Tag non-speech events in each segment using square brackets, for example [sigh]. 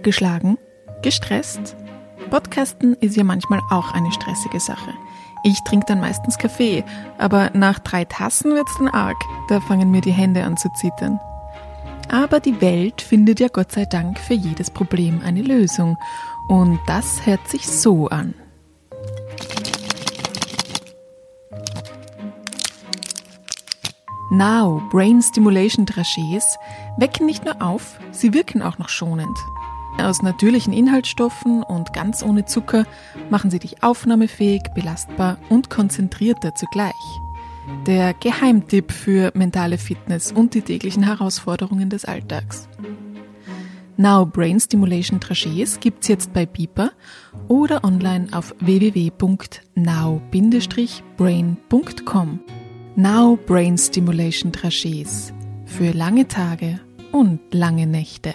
Abgeschlagen? Gestresst? Podcasten ist ja manchmal auch eine stressige Sache. Ich trinke dann meistens Kaffee, aber nach drei Tassen wird's dann arg. Da fangen mir die Hände an zu zittern. Aber die Welt findet ja Gott sei Dank für jedes Problem eine Lösung. Und das hört sich so an. Now Brain Stimulation Dragés wecken nicht nur auf, sie wirken auch noch schonend. Aus natürlichen Inhaltsstoffen und ganz ohne Zucker machen sie dich aufnahmefähig, belastbar und konzentrierter zugleich. Der Geheimtipp für mentale Fitness und die täglichen Herausforderungen des Alltags. Now Brain Stimulation Dragés gibt's jetzt bei Beeper oder online auf www.now-brain.com. Now Brain Stimulation Trachés für lange Tage und lange Nächte.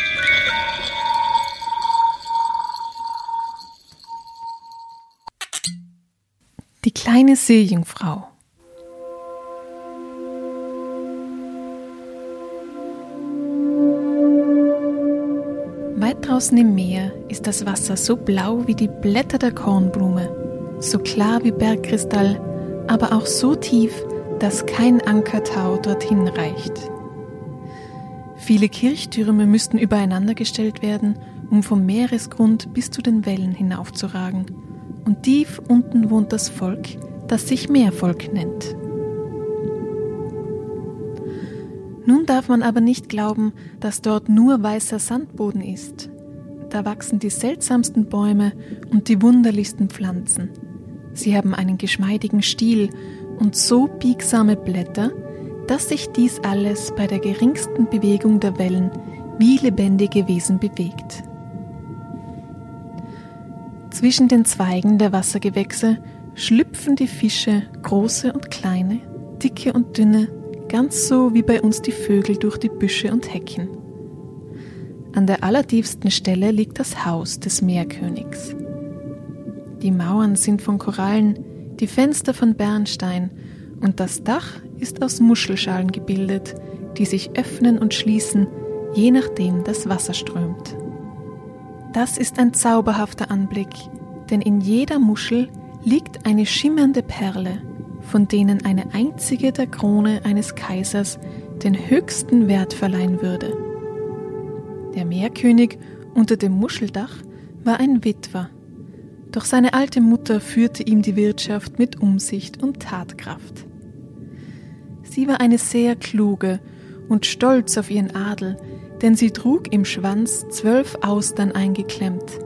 Kleine Seejungfrau. Weit draußen im Meer ist das Wasser so blau wie die Blätter der Kornblume, so klar wie Bergkristall aber auch so tief, dass kein Ankertau dorthin reicht. Viele Kirchtürme müssten übereinander gestellt werden, um vom Meeresgrund bis zu den Wellen hinaufzuragen. Und tief unten wohnt das Volk, das sich Meervolk nennt. Nun darf man aber nicht glauben, dass dort nur weißer Sandboden ist. Da wachsen die seltsamsten Bäume und die wunderlichsten Pflanzen. Sie haben einen geschmeidigen Stiel und so biegsame Blätter, dass sich dies alles bei der geringsten Bewegung der Wellen wie lebendige Wesen bewegt. Zwischen den Zweigen der Wassergewächse schlüpfen die Fische, große und kleine, dicke und dünne, ganz so wie bei uns die Vögel durch die Büsche und Hecken. An der allertiefsten Stelle liegt das Haus des Meerkönigs. Die Mauern sind von Korallen, die Fenster von Bernstein und das Dach ist aus Muschelschalen gebildet, die sich öffnen und schließen, je nachdem das Wasser strömt. Das ist ein zauberhafter Anblick, denn in jeder Muschel liegt eine schimmernde Perle, von denen eine einzige der Krone eines Kaisers den höchsten Wert verleihen würde. Der Meerkönig unter dem Muscheldach war ein Witwer, doch seine alte Mutter führte ihm die Wirtschaft mit Umsicht und Tatkraft. Sie war eine sehr kluge und stolz auf ihren Adel, denn sie trug im Schwanz zwölf Austern eingeklemmt,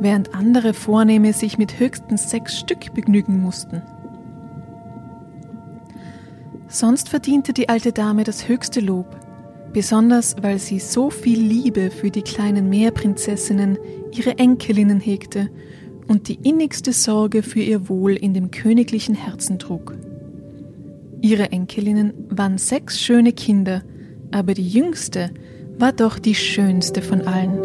während andere Vornehme sich mit höchstens sechs Stück begnügen mussten. Sonst verdiente die alte Dame das höchste Lob, besonders weil sie so viel Liebe für die kleinen Meerprinzessinnen, ihre Enkelinnen hegte und die innigste Sorge für ihr Wohl in dem königlichen Herzen trug. Ihre Enkelinnen waren sechs schöne Kinder, aber die jüngste war doch die schönste von allen.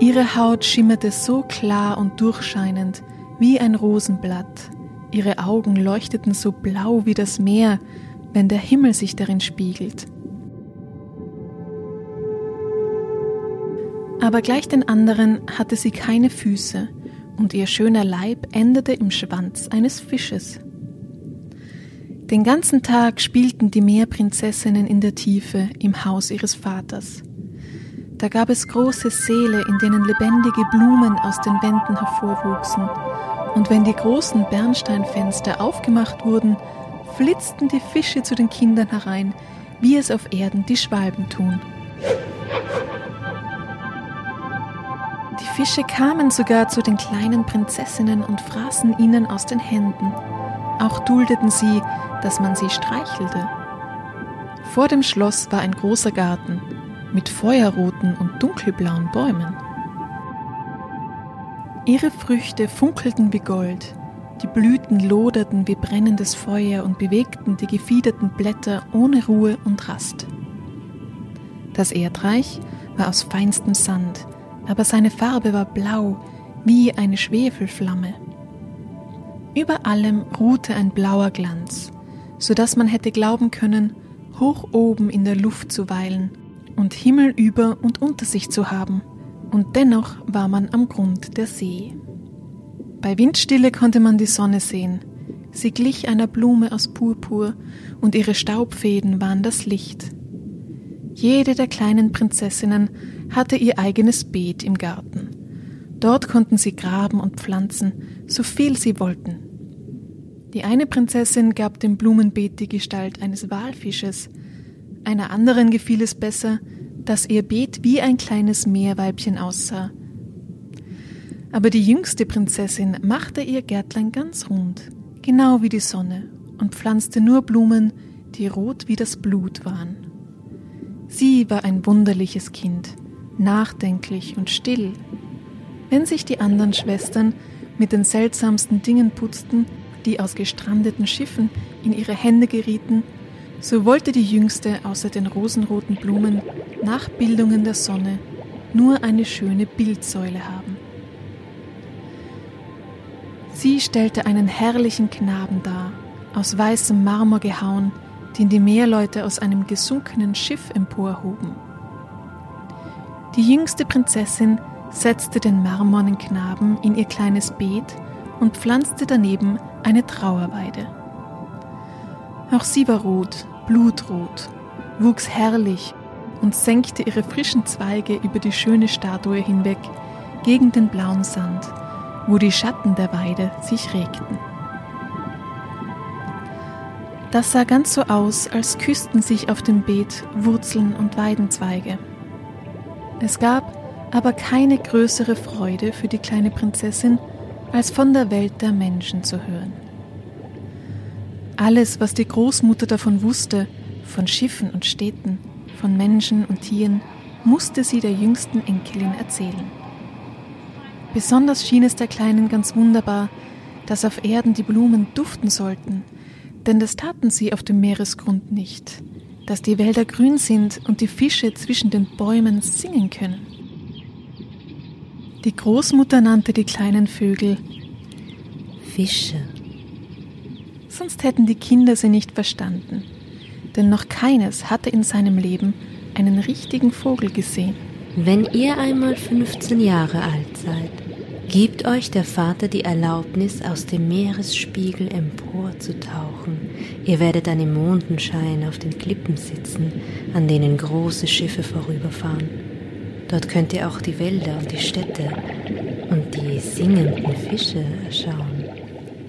Ihre Haut schimmerte so klar und durchscheinend wie ein Rosenblatt, ihre Augen leuchteten so blau wie das Meer, wenn der Himmel sich darin spiegelt. Aber gleich den anderen hatte sie keine Füße, und ihr schöner Leib endete im Schwanz eines Fisches. Den ganzen Tag spielten die Meerprinzessinnen in der Tiefe im Haus ihres Vaters. Da gab es große Säle, in denen lebendige Blumen aus den Wänden hervorwuchsen, und wenn die großen Bernsteinfenster aufgemacht wurden, flitzten die Fische zu den Kindern herein, wie es auf Erden die Schwalben tun. Die Fische kamen sogar zu den kleinen Prinzessinnen und fraßen ihnen aus den Händen. Auch duldeten sie, dass man sie streichelte. Vor dem Schloss war ein großer Garten mit feuerroten und dunkelblauen Bäumen. Ihre Früchte funkelten wie Gold, die Blüten loderten wie brennendes Feuer und bewegten die gefiederten Blätter ohne Ruhe und Rast. Das Erdreich war aus feinstem Sand, aber seine Farbe war blau wie eine Schwefelflamme. Über allem ruhte ein blauer Glanz, so dass man hätte glauben können, hoch oben in der Luft zu weilen und Himmel über und unter sich zu haben, und dennoch war man am Grund der See. Bei Windstille konnte man die Sonne sehen. Sie glich einer Blume aus Purpur, und ihre Staubfäden waren das Licht. Jede der kleinen Prinzessinnen hatte ihr eigenes Beet im Garten. Dort konnten sie graben und pflanzen, so viel sie wollten. Die eine Prinzessin gab dem Blumenbeet die Gestalt eines Walfisches, einer anderen gefiel es besser, dass ihr Beet wie ein kleines Meerweibchen aussah. Aber die jüngste Prinzessin machte ihr Gärtlein ganz rund, genau wie die Sonne, und pflanzte nur Blumen, die rot wie das Blut waren. Sie war ein wunderliches Kind, nachdenklich und still. Wenn sich die anderen Schwestern mit den seltsamsten Dingen putzten, die aus gestrandeten Schiffen in ihre Hände gerieten, so wollte die Jüngste außer den rosenroten Blumen nach Bildungen der Sonne nur eine schöne Bildsäule haben. Sie stellte einen herrlichen Knaben dar, aus weißem Marmor gehauen, den die Meerleute aus einem gesunkenen Schiff emporhoben. Die jüngste Prinzessin setzte den marmornen Knaben in ihr kleines Beet und pflanzte daneben eine Trauerweide. Auch sie war rot, blutrot, wuchs herrlich und senkte ihre frischen Zweige über die schöne Statue hinweg gegen den blauen Sand, wo die Schatten der Weide sich regten. Das sah ganz so aus, als küssten sich auf dem Beet Wurzeln und Weidenzweige. Es gab aber keine größere Freude für die kleine Prinzessin, als von der Welt der Menschen zu hören. Alles, was die Großmutter davon wusste, von Schiffen und Städten, von Menschen und Tieren, musste sie der jüngsten Enkelin erzählen. Besonders schien es der Kleinen ganz wunderbar, dass auf Erden die Blumen duften sollten, denn das taten sie auf dem Meeresgrund nicht, dass die Wälder grün sind und die Fische zwischen den Bäumen singen können. Die Großmutter nannte die kleinen Vögel Fische sonst hätten die Kinder sie nicht verstanden, denn noch keines hatte in seinem Leben einen richtigen Vogel gesehen. Wenn ihr einmal 15 Jahre alt seid, gibt euch der Vater die Erlaubnis, aus dem Meeresspiegel emporzutauchen. Ihr werdet dann im Mondenschein auf den Klippen sitzen, an denen große Schiffe vorüberfahren. Dort könnt ihr auch die Wälder und die Städte und die singenden Fische erschauen.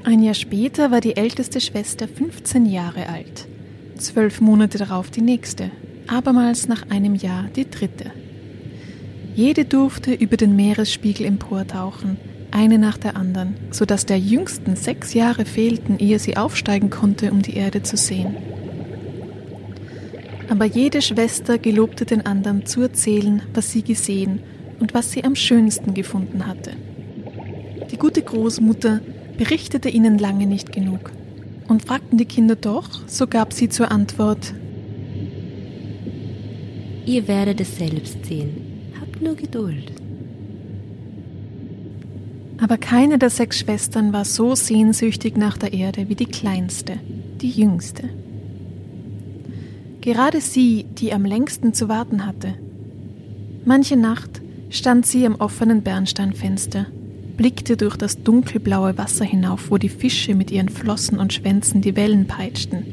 Ein Jahr später war die älteste Schwester 15 Jahre alt, zwölf Monate darauf die nächste, abermals nach einem Jahr die dritte. Jede durfte über den Meeresspiegel emportauchen, eine nach der anderen, so dass der jüngsten sechs Jahre fehlten, ehe sie aufsteigen konnte, um die Erde zu sehen. Aber jede Schwester gelobte den anderen zu erzählen, was sie gesehen und was sie am schönsten gefunden hatte. Die gute Großmutter berichtete ihnen lange nicht genug. Und fragten die Kinder doch, so gab sie zur Antwort, Ihr werdet es selbst sehen, habt nur Geduld. Aber keine der sechs Schwestern war so sehnsüchtig nach der Erde wie die kleinste, die jüngste. Gerade sie, die am längsten zu warten hatte. Manche Nacht stand sie am offenen Bernsteinfenster blickte durch das dunkelblaue Wasser hinauf, wo die Fische mit ihren Flossen und Schwänzen die Wellen peitschten.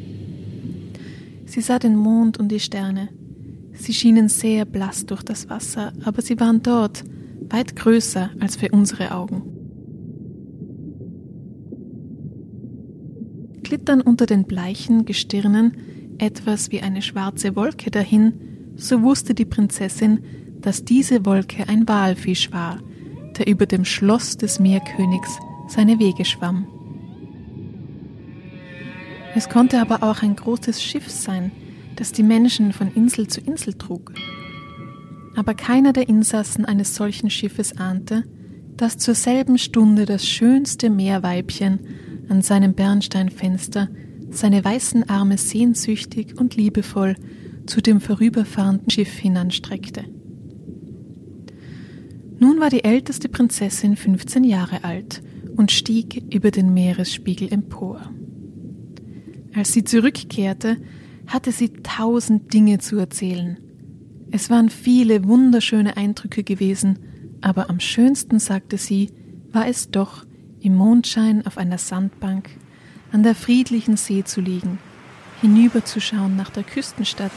Sie sah den Mond und die Sterne. Sie schienen sehr blass durch das Wasser, aber sie waren dort, weit größer als für unsere Augen. Glittern unter den bleichen Gestirnen etwas wie eine schwarze Wolke dahin, so wusste die Prinzessin, dass diese Wolke ein Walfisch war, der über dem Schloss des Meerkönigs seine Wege schwamm. Es konnte aber auch ein großes Schiff sein, das die Menschen von Insel zu Insel trug. Aber keiner der Insassen eines solchen Schiffes ahnte, dass zur selben Stunde das schönste Meerweibchen an seinem Bernsteinfenster seine weißen Arme sehnsüchtig und liebevoll zu dem vorüberfahrenden Schiff hinanstreckte. Nun war die älteste Prinzessin 15 Jahre alt und stieg über den Meeresspiegel empor. Als sie zurückkehrte, hatte sie tausend Dinge zu erzählen. Es waren viele wunderschöne Eindrücke gewesen, aber am schönsten, sagte sie, war es doch, im Mondschein auf einer Sandbank an der friedlichen See zu liegen, hinüberzuschauen nach der Küstenstadt,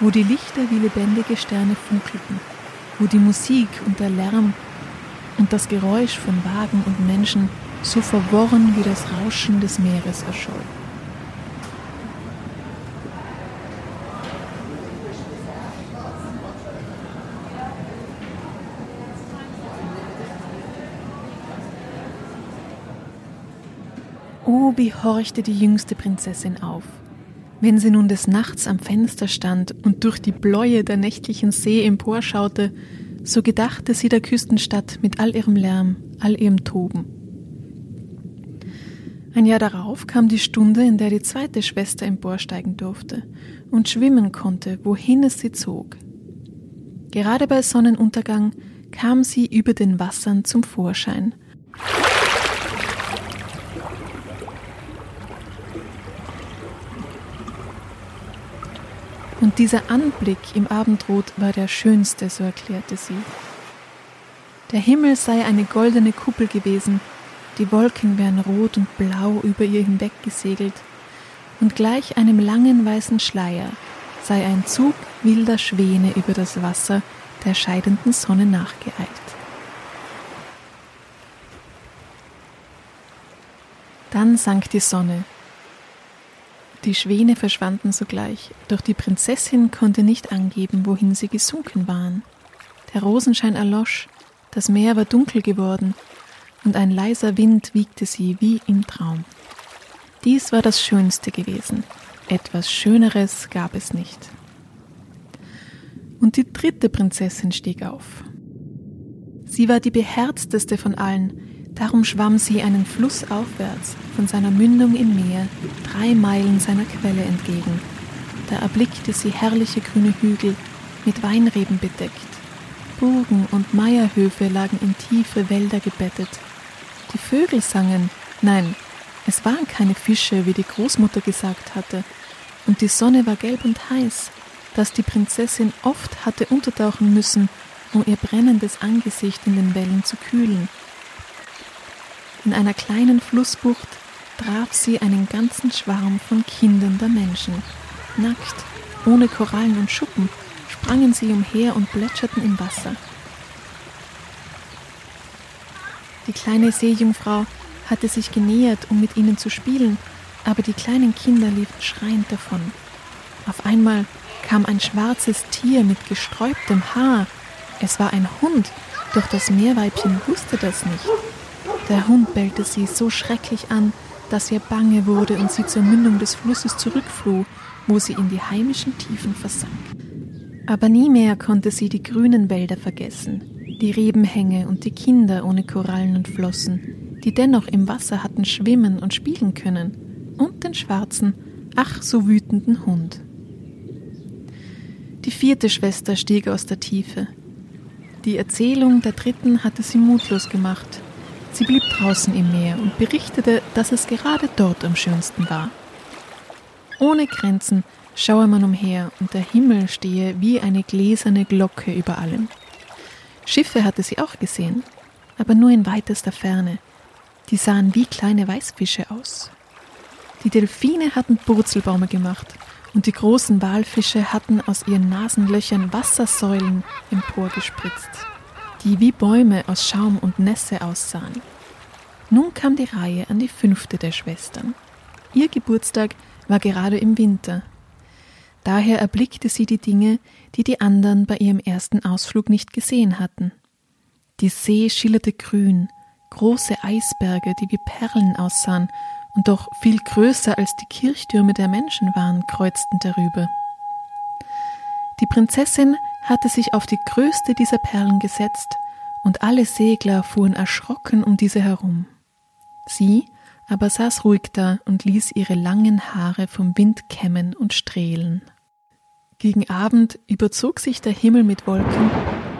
wo die Lichter wie lebendige Sterne funkelten, wo die Musik und der Lärm und das Geräusch von Wagen und Menschen so verworren wie das Rauschen des Meeres erscholl. Wie horchte die jüngste Prinzessin auf. Wenn sie nun des Nachts am Fenster stand und durch die Bläue der nächtlichen See emporschaute, so gedachte sie der Küstenstadt mit all ihrem Lärm, all ihrem Toben. Ein Jahr darauf kam die Stunde, in der die zweite Schwester emporsteigen durfte und schwimmen konnte, wohin es sie zog. Gerade bei Sonnenuntergang kam sie über den Wassern zum Vorschein Und dieser Anblick im Abendrot war der schönste, so erklärte sie. Der Himmel sei eine goldene Kuppel gewesen, die Wolken wären rot und blau über ihr hinweggesegelt, und gleich einem langen weißen Schleier sei ein Zug wilder Schwäne über das Wasser der scheidenden Sonne nachgeeilt. Dann sank die Sonne, die Schwäne verschwanden sogleich, doch die Prinzessin konnte nicht angeben, wohin sie gesunken waren. Der Rosenschein erlosch, das Meer war dunkel geworden, und ein leiser Wind wiegte sie wie im Traum. Dies war das Schönste gewesen. Etwas Schöneres gab es nicht. Und die dritte Prinzessin stieg auf. Sie war die beherzteste von allen, Darum schwamm sie einen Fluss aufwärts, von seiner Mündung im Meer, drei Meilen seiner Quelle entgegen. Da erblickte sie herrliche grüne Hügel, mit Weinreben bedeckt. Burgen und Meierhöfe lagen in tiefe Wälder gebettet. Die Vögel sangen, nein, es waren keine Fische, wie die Großmutter gesagt hatte, und die Sonne war gelb und heiß, dass die Prinzessin oft hatte untertauchen müssen, um ihr brennendes Angesicht in den Wellen zu kühlen. In einer kleinen Flussbucht traf sie einen ganzen Schwarm von Kindern der Menschen. Nackt, ohne Korallen und Schuppen, sprangen sie umher und plätscherten im Wasser. Die kleine Seejungfrau hatte sich genähert, um mit ihnen zu spielen, aber die kleinen Kinder liefen schreiend davon. Auf einmal kam ein schwarzes Tier mit gesträubtem Haar. Es war ein Hund, doch das Meerweibchen wusste das nicht. Der Hund bellte sie so schrecklich an, dass ihr bange wurde und sie zur Mündung des Flusses zurückfloh, wo sie in die heimischen Tiefen versank. Aber nie mehr konnte sie die grünen Wälder vergessen, die Rebenhänge und die Kinder ohne Korallen und Flossen, die dennoch im Wasser hatten schwimmen und spielen können, und den schwarzen, ach so wütenden Hund. Die vierte Schwester stieg aus der Tiefe. Die Erzählung der dritten hatte sie mutlos gemacht, Sie blieb draußen im Meer und berichtete, dass es gerade dort am schönsten war. Ohne Grenzen schaue man umher und der Himmel stehe wie eine gläserne Glocke über allem. Schiffe hatte sie auch gesehen, aber nur in weitester Ferne. Die sahen wie kleine Weißfische aus. Die Delfine hatten Purzelbäume gemacht und die großen Walfische hatten aus ihren Nasenlöchern Wassersäulen emporgespritzt die wie Bäume aus Schaum und Nässe aussahen. Nun kam die Reihe an die fünfte der Schwestern. Ihr Geburtstag war gerade im Winter. Daher erblickte sie die Dinge, die die anderen bei ihrem ersten Ausflug nicht gesehen hatten. Die See schillerte grün, große Eisberge, die wie Perlen aussahen und doch viel größer als die Kirchtürme der Menschen waren, kreuzten darüber. Die Prinzessin hatte sich auf die größte dieser Perlen gesetzt, und alle Segler fuhren erschrocken um diese herum. Sie aber saß ruhig da und ließ ihre langen Haare vom Wind kämmen und strählen. Gegen Abend überzog sich der Himmel mit Wolken,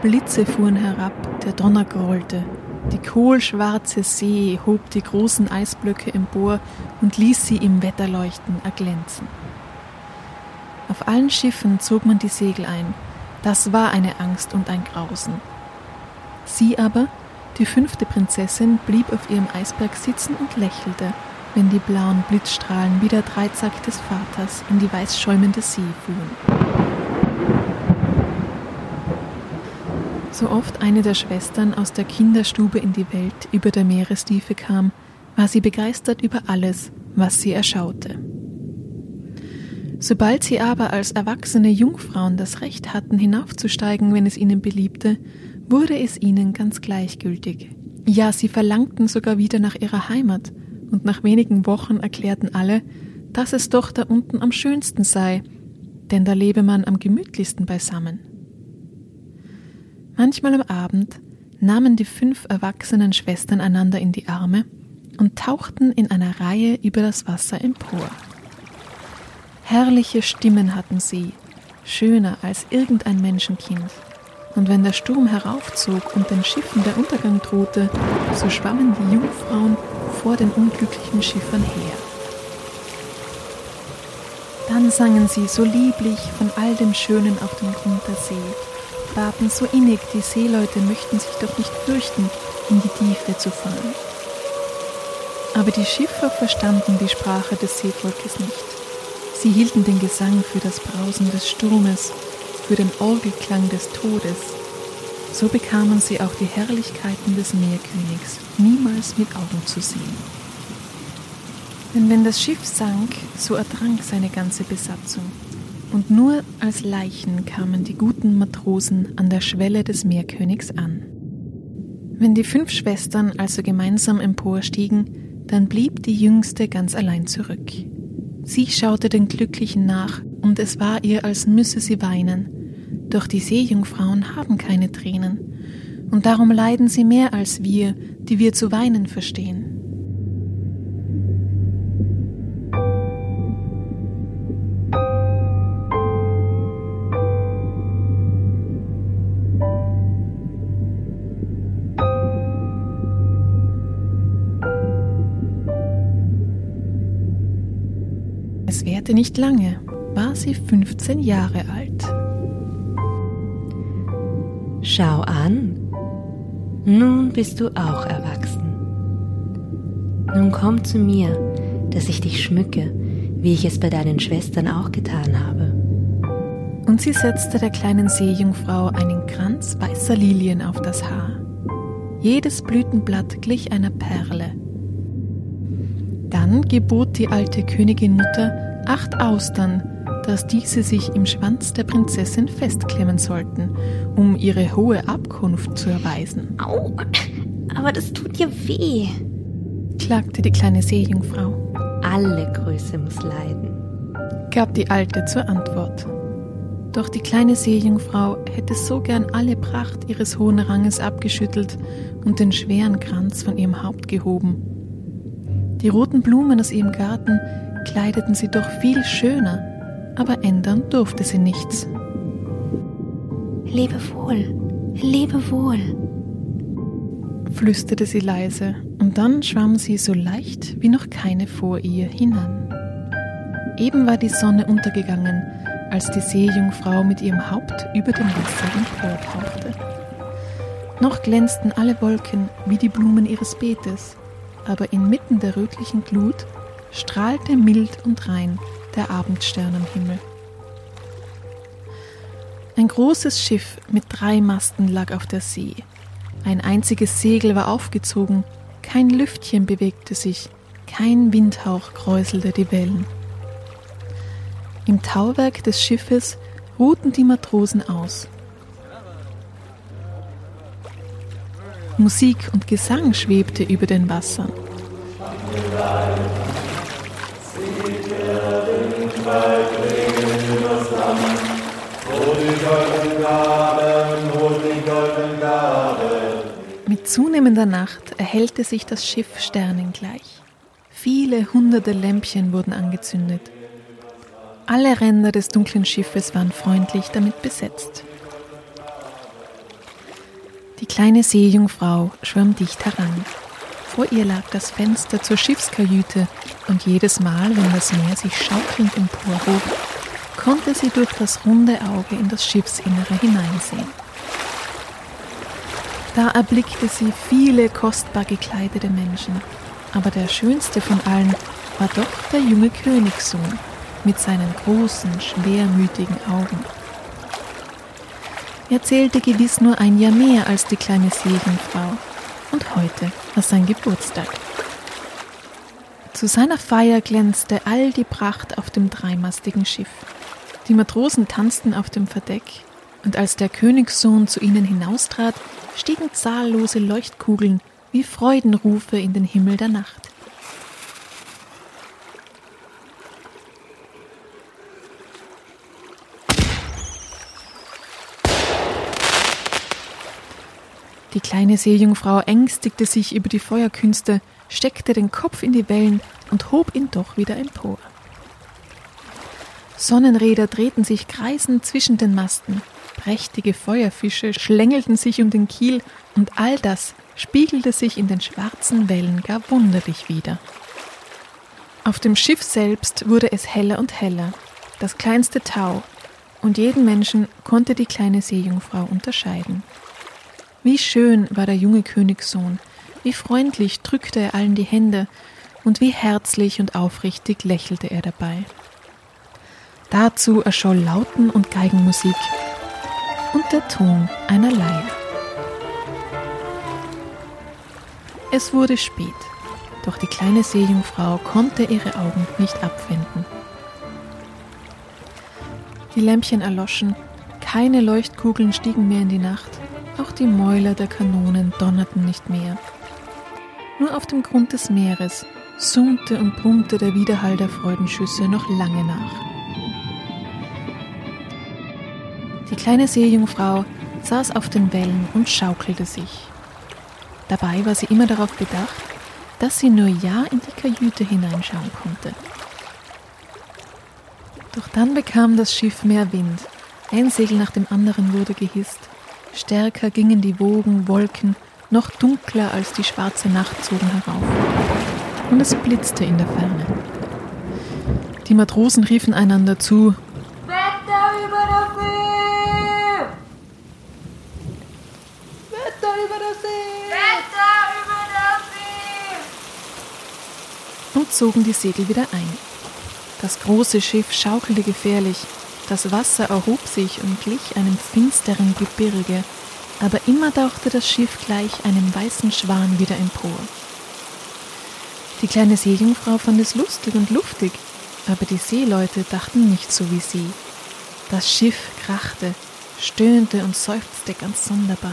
Blitze fuhren herab, der Donner grollte, die kohlschwarze See hob die großen Eisblöcke empor und ließ sie im Wetterleuchten erglänzen. Auf allen Schiffen zog man die Segel ein. Das war eine Angst und ein Grausen. Sie aber, die fünfte Prinzessin, blieb auf ihrem Eisberg sitzen und lächelte, wenn die blauen Blitzstrahlen wie der Dreizack des Vaters in die weiß schäumende See fuhren. So oft eine der Schwestern aus der Kinderstube in die Welt über der Meerestiefe kam, war sie begeistert über alles, was sie erschaute. Sobald sie aber als erwachsene Jungfrauen das Recht hatten, hinaufzusteigen, wenn es ihnen beliebte, wurde es ihnen ganz gleichgültig. Ja, sie verlangten sogar wieder nach ihrer Heimat, und nach wenigen Wochen erklärten alle, dass es doch da unten am schönsten sei, denn da lebe man am gemütlichsten beisammen. Manchmal am Abend nahmen die fünf erwachsenen Schwestern einander in die Arme und tauchten in einer Reihe über das Wasser empor. Herrliche Stimmen hatten sie, schöner als irgendein Menschenkind. Und wenn der Sturm heraufzog und den Schiffen der Untergang drohte, so schwammen die Jungfrauen vor den unglücklichen Schiffern her. Dann sangen sie so lieblich von all dem Schönen auf dem Grund der See baten so innig, die Seeleute möchten sich doch nicht fürchten, in die Tiefe zu fallen. Aber die Schiffer verstanden die Sprache des Seevolkes nicht. Sie hielten den Gesang für das Brausen des Sturmes, für den Orgelklang des Todes. So bekamen sie auch die Herrlichkeiten des Meerkönigs niemals mit Augen zu sehen. Denn wenn das Schiff sank, so ertrank seine ganze Besatzung und nur als Leichen kamen die guten Matrosen an der Schwelle des Meerkönigs an. Wenn die fünf Schwestern also gemeinsam emporstiegen, dann blieb die jüngste ganz allein zurück. Sie schaute den Glücklichen nach, und es war ihr, als müsse sie weinen. Doch die Seejungfrauen haben keine Tränen, und darum leiden sie mehr als wir, die wir zu weinen verstehen. Währte nicht lange, war sie 15 Jahre alt. Schau an, nun bist du auch erwachsen. Nun komm zu mir, dass ich dich schmücke, wie ich es bei deinen Schwestern auch getan habe. Und sie setzte der kleinen Seejungfrau einen Kranz weißer Lilien auf das Haar. Jedes Blütenblatt glich einer Perle. Dann gebot die alte Königin Mutter, acht Austern, dass diese sich im Schwanz der Prinzessin festklemmen sollten, um ihre hohe Abkunft zu erweisen. Au, aber das tut ja weh, klagte die kleine Seejungfrau. Alle Größe muss leiden, gab die Alte zur Antwort. Doch die kleine Seejungfrau hätte so gern alle Pracht ihres hohen Ranges abgeschüttelt und den schweren Kranz von ihrem Haupt gehoben. Die roten Blumen aus ihrem Garten kleideten sie doch viel schöner, aber ändern durfte sie nichts. Lebe wohl, lebe wohl, flüsterte sie leise, und dann schwamm sie so leicht wie noch keine vor ihr hinan. Eben war die Sonne untergegangen, als die Seejungfrau mit ihrem Haupt über dem Wasser emportauchte. Noch glänzten alle Wolken wie die Blumen ihres Beetes, aber inmitten der rötlichen Glut strahlte mild und rein der Abendstern am Himmel. Ein großes Schiff mit drei Masten lag auf der See. Ein einziges Segel war aufgezogen, kein Lüftchen bewegte sich, kein Windhauch kräuselte die Wellen. Im Tauwerk des Schiffes ruhten die Matrosen aus. Musik und Gesang schwebte über den Wassern. Mit zunehmender Nacht erhellte sich das Schiff sternengleich. Viele hunderte Lämpchen wurden angezündet. Alle Ränder des dunklen Schiffes waren freundlich damit besetzt. Kleine Seejungfrau schwamm dicht heran. Vor ihr lag das Fenster zur Schiffskajüte und jedes Mal, wenn das Meer sich schaukelnd emporhob, konnte sie durch das runde Auge in das Schiffsinnere hineinsehen. Da erblickte sie viele kostbar gekleidete Menschen, aber der schönste von allen war doch der junge Königssohn mit seinen großen, schwermütigen Augen. Er zählte gewiss nur ein Jahr mehr als die kleine Segenfrau, und heute war sein Geburtstag. Zu seiner Feier glänzte all die Pracht auf dem dreimastigen Schiff. Die Matrosen tanzten auf dem Verdeck, und als der Königssohn zu ihnen hinaustrat, stiegen zahllose Leuchtkugeln wie Freudenrufe in den Himmel der Nacht. Die kleine Seejungfrau ängstigte sich über die Feuerkünste, steckte den Kopf in die Wellen und hob ihn doch wieder empor. Sonnenräder drehten sich kreisend zwischen den Masten, prächtige Feuerfische schlängelten sich um den Kiel und all das spiegelte sich in den schwarzen Wellen gar wunderlich wieder. Auf dem Schiff selbst wurde es heller und heller, das kleinste Tau, und jeden Menschen konnte die kleine Seejungfrau unterscheiden. Wie schön war der junge Königssohn, wie freundlich drückte er allen die Hände und wie herzlich und aufrichtig lächelte er dabei. Dazu erscholl Lauten und Geigenmusik und der Ton einer Leier. Es wurde spät, doch die kleine Seejungfrau konnte ihre Augen nicht abwenden. Die Lämpchen erloschen, keine Leuchtkugeln stiegen mehr in die Nacht, auch die Mäuler der Kanonen donnerten nicht mehr. Nur auf dem Grund des Meeres summte und brummte der Widerhall der Freudenschüsse noch lange nach. Die kleine Seejungfrau saß auf den Wellen und schaukelte sich. Dabei war sie immer darauf bedacht, dass sie nur ja in die Kajüte hineinschauen konnte. Doch dann bekam das Schiff mehr Wind. Ein Segel nach dem anderen wurde gehisst. Stärker gingen die Wogen, Wolken, noch dunkler als die schwarze Nacht zogen herauf. Und es blitzte in der Ferne. Die Matrosen riefen einander zu. Wetter über der See! Wetter über der See! Wetter über der See! Und zogen die Segel wieder ein. Das große Schiff schaukelte gefährlich, das Wasser erhob sich und glich einem finsteren Gebirge, aber immer tauchte das Schiff gleich einem weißen Schwan wieder empor. Die kleine Seejungfrau fand es lustig und luftig, aber die Seeleute dachten nicht so wie sie. Das Schiff krachte, stöhnte und seufzte ganz sonderbar.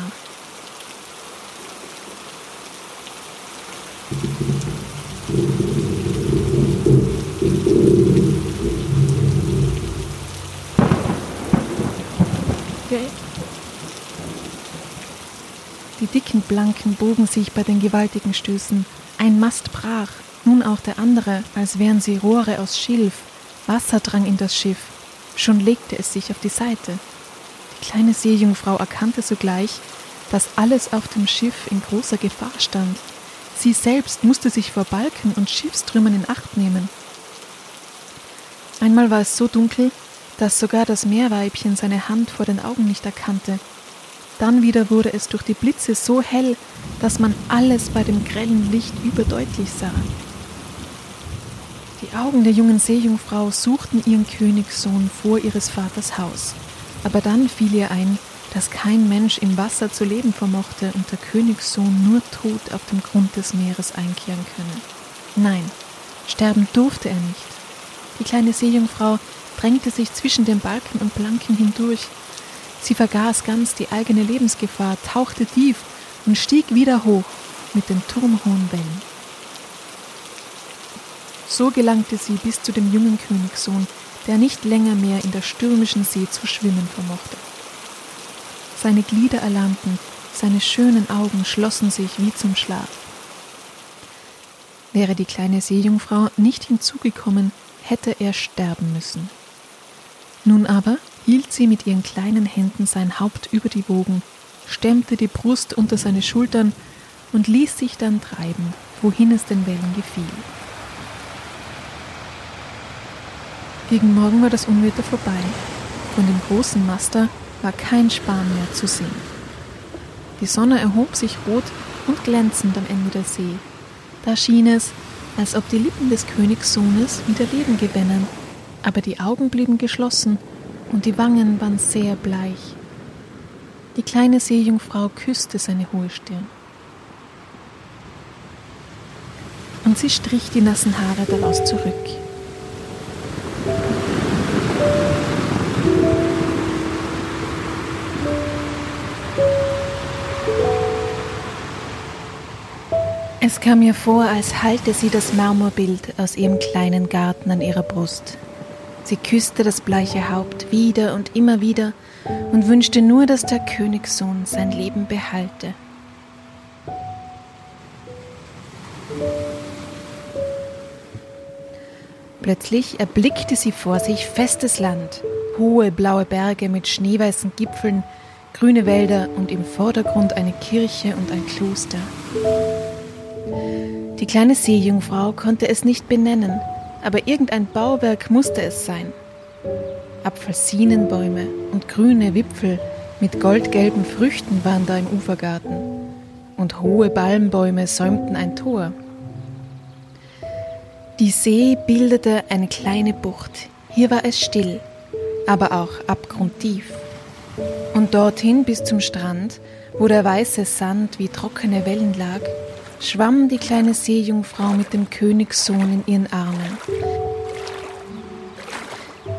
Die dicken Blanken bogen sich bei den gewaltigen Stößen. Ein Mast brach, nun auch der andere, als wären sie Rohre aus Schilf. Wasser drang in das Schiff. Schon legte es sich auf die Seite. Die kleine Seejungfrau erkannte sogleich, dass alles auf dem Schiff in großer Gefahr stand. Sie selbst musste sich vor Balken und Schiffstrümmern in Acht nehmen. Einmal war es so dunkel, dass sogar das Meerweibchen seine Hand vor den Augen nicht erkannte. Dann wieder wurde es durch die Blitze so hell, dass man alles bei dem grellen Licht überdeutlich sah. Die Augen der jungen Seejungfrau suchten ihren Königssohn vor ihres Vaters Haus. Aber dann fiel ihr ein, dass kein Mensch im Wasser zu leben vermochte und der Königssohn nur tot auf dem Grund des Meeres einkehren könne. Nein, sterben durfte er nicht. Die kleine Seejungfrau drängte sich zwischen den Balken und Planken hindurch. Sie vergaß ganz die eigene Lebensgefahr, tauchte tief und stieg wieder hoch mit den turmhohen Wellen. So gelangte sie bis zu dem jungen Königssohn, der nicht länger mehr in der stürmischen See zu schwimmen vermochte. Seine Glieder erlahmten, seine schönen Augen schlossen sich wie zum Schlaf. Wäre die kleine Seejungfrau nicht hinzugekommen, hätte er sterben müssen. Nun aber hielt sie mit ihren kleinen Händen sein Haupt über die Wogen, stemmte die Brust unter seine Schultern und ließ sich dann treiben, wohin es den Wellen gefiel. Gegen Morgen war das Unwetter vorbei. Von dem großen Master war kein Span mehr zu sehen. Die Sonne erhob sich rot und glänzend am Ende der See. Da schien es, als ob die Lippen des Königssohnes wieder Leben gewännen, aber die Augen blieben geschlossen und die Wangen waren sehr bleich. Die kleine Seejungfrau küsste seine hohe Stirn. Und sie strich die nassen Haare daraus zurück. Es kam mir vor, als halte sie das Marmorbild aus ihrem kleinen Garten an ihrer Brust. Sie küsste das bleiche Haupt wieder und immer wieder und wünschte nur, dass der Königssohn sein Leben behalte. Plötzlich erblickte sie vor sich festes Land, hohe blaue Berge mit schneeweißen Gipfeln, grüne Wälder und im Vordergrund eine Kirche und ein Kloster. Die kleine Seejungfrau konnte es nicht benennen, aber irgendein Bauwerk musste es sein. Apfelsinenbäume und grüne Wipfel mit goldgelben Früchten waren da im Ufergarten, und hohe Balmbäume säumten ein Tor. Die See bildete eine kleine Bucht. Hier war es still, aber auch abgrundtief. Und dorthin bis zum Strand, wo der weiße Sand wie trockene Wellen lag, schwamm die kleine Seejungfrau mit dem Königssohn in ihren Armen,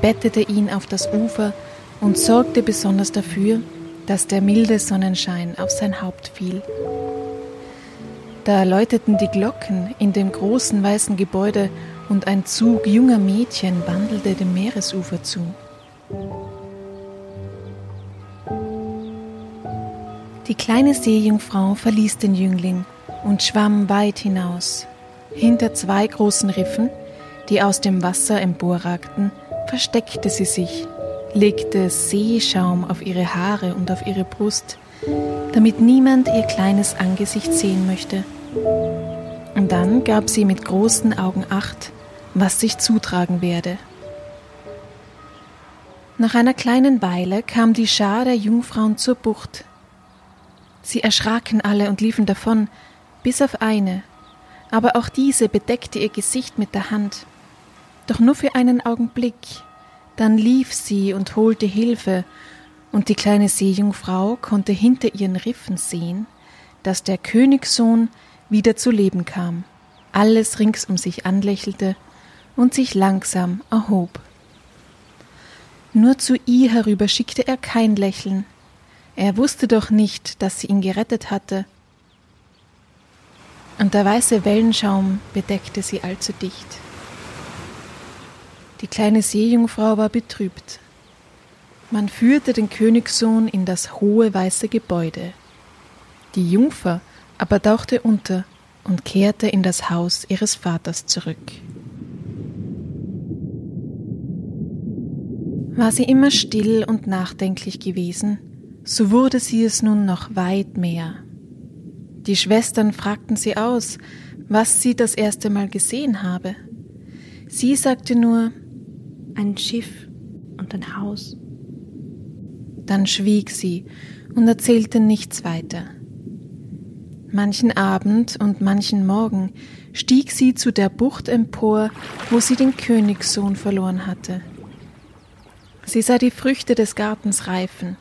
bettete ihn auf das Ufer und sorgte besonders dafür, dass der milde Sonnenschein auf sein Haupt fiel. Da läuteten die Glocken in dem großen weißen Gebäude und ein Zug junger Mädchen wandelte dem Meeresufer zu. Die kleine Seejungfrau verließ den Jüngling und schwamm weit hinaus. Hinter zwei großen Riffen, die aus dem Wasser emporragten, versteckte sie sich, legte Seeschaum auf ihre Haare und auf ihre Brust, damit niemand ihr kleines Angesicht sehen möchte. Und dann gab sie mit großen Augen acht, was sich zutragen werde. Nach einer kleinen Weile kam die Schar der Jungfrauen zur Bucht. Sie erschraken alle und liefen davon, bis auf eine, aber auch diese bedeckte ihr Gesicht mit der Hand. Doch nur für einen Augenblick, dann lief sie und holte Hilfe und die kleine Seejungfrau konnte hinter ihren Riffen sehen, dass der Königssohn wieder zu Leben kam, alles rings um sich anlächelte und sich langsam erhob. Nur zu ihr herüber schickte er kein Lächeln. Er wusste doch nicht, dass sie ihn gerettet hatte. Und der weiße Wellenschaum bedeckte sie allzu dicht. Die kleine Seejungfrau war betrübt. Man führte den Königssohn in das hohe weiße Gebäude. Die Jungfer aber tauchte unter und kehrte in das Haus ihres Vaters zurück. War sie immer still und nachdenklich gewesen, so wurde sie es nun noch weit mehr. Die Schwestern fragten sie aus, was sie das erste Mal gesehen habe. Sie sagte nur ein Schiff und ein Haus. Dann schwieg sie und erzählte nichts weiter. Manchen Abend und manchen Morgen stieg sie zu der Bucht empor, wo sie den Königssohn verloren hatte. Sie sah die Früchte des Gartens reifen,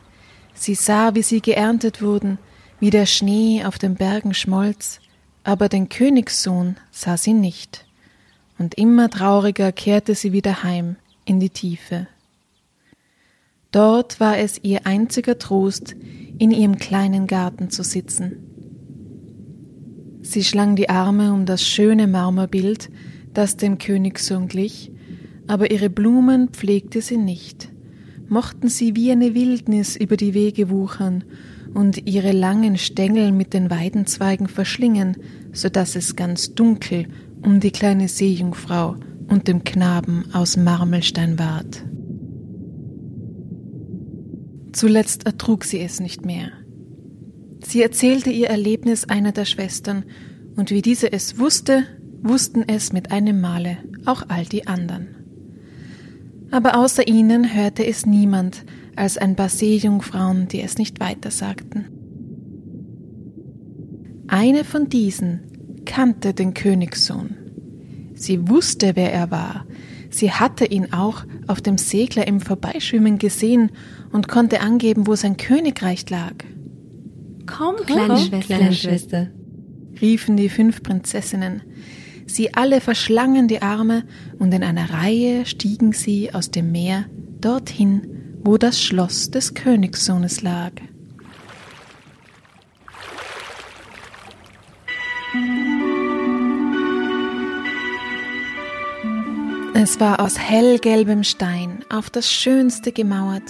sie sah, wie sie geerntet wurden, wie der Schnee auf den Bergen schmolz, aber den Königssohn sah sie nicht, und immer trauriger kehrte sie wieder heim in die Tiefe. Dort war es ihr einziger Trost, in ihrem kleinen Garten zu sitzen, Sie schlang die Arme um das schöne Marmorbild, das dem Königssohn glich, aber ihre Blumen pflegte sie nicht, mochten sie wie eine Wildnis über die Wege wuchern und ihre langen Stängel mit den Weidenzweigen verschlingen, so dass es ganz dunkel um die kleine Seejungfrau und dem Knaben aus Marmelstein ward. Zuletzt ertrug sie es nicht mehr. Sie erzählte ihr Erlebnis einer der Schwestern, und wie diese es wusste, wussten es mit einem Male auch all die anderen. Aber außer ihnen hörte es niemand als ein paar Seejungfrauen, die es nicht weiter sagten. Eine von diesen kannte den Königssohn. Sie wusste, wer er war. Sie hatte ihn auch auf dem Segler im Vorbeischwimmen gesehen und konnte angeben, wo sein Königreich lag. Komm, kleine, Komm, Schwester, kleine Schwester, riefen die fünf Prinzessinnen. Sie alle verschlangen die Arme und in einer Reihe stiegen sie aus dem Meer dorthin, wo das Schloss des Königssohnes lag. Es war aus hellgelbem Stein, auf das Schönste gemauert,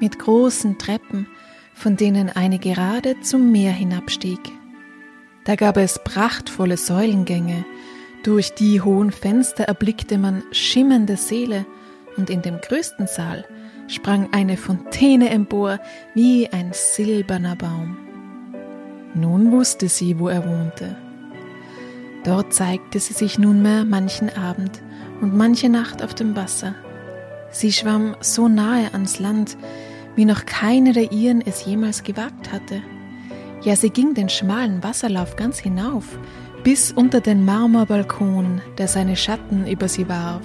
mit großen Treppen, von denen eine gerade zum Meer hinabstieg. Da gab es prachtvolle Säulengänge, durch die hohen Fenster erblickte man schimmernde Seele, und in dem größten Saal sprang eine Fontäne empor wie ein silberner Baum. Nun wusste sie, wo er wohnte. Dort zeigte sie sich nunmehr manchen Abend und manche Nacht auf dem Wasser. Sie schwamm so nahe ans Land, wie noch keine der ihren es jemals gewagt hatte. Ja, sie ging den schmalen Wasserlauf ganz hinauf, bis unter den Marmorbalkon, der seine Schatten über sie warf.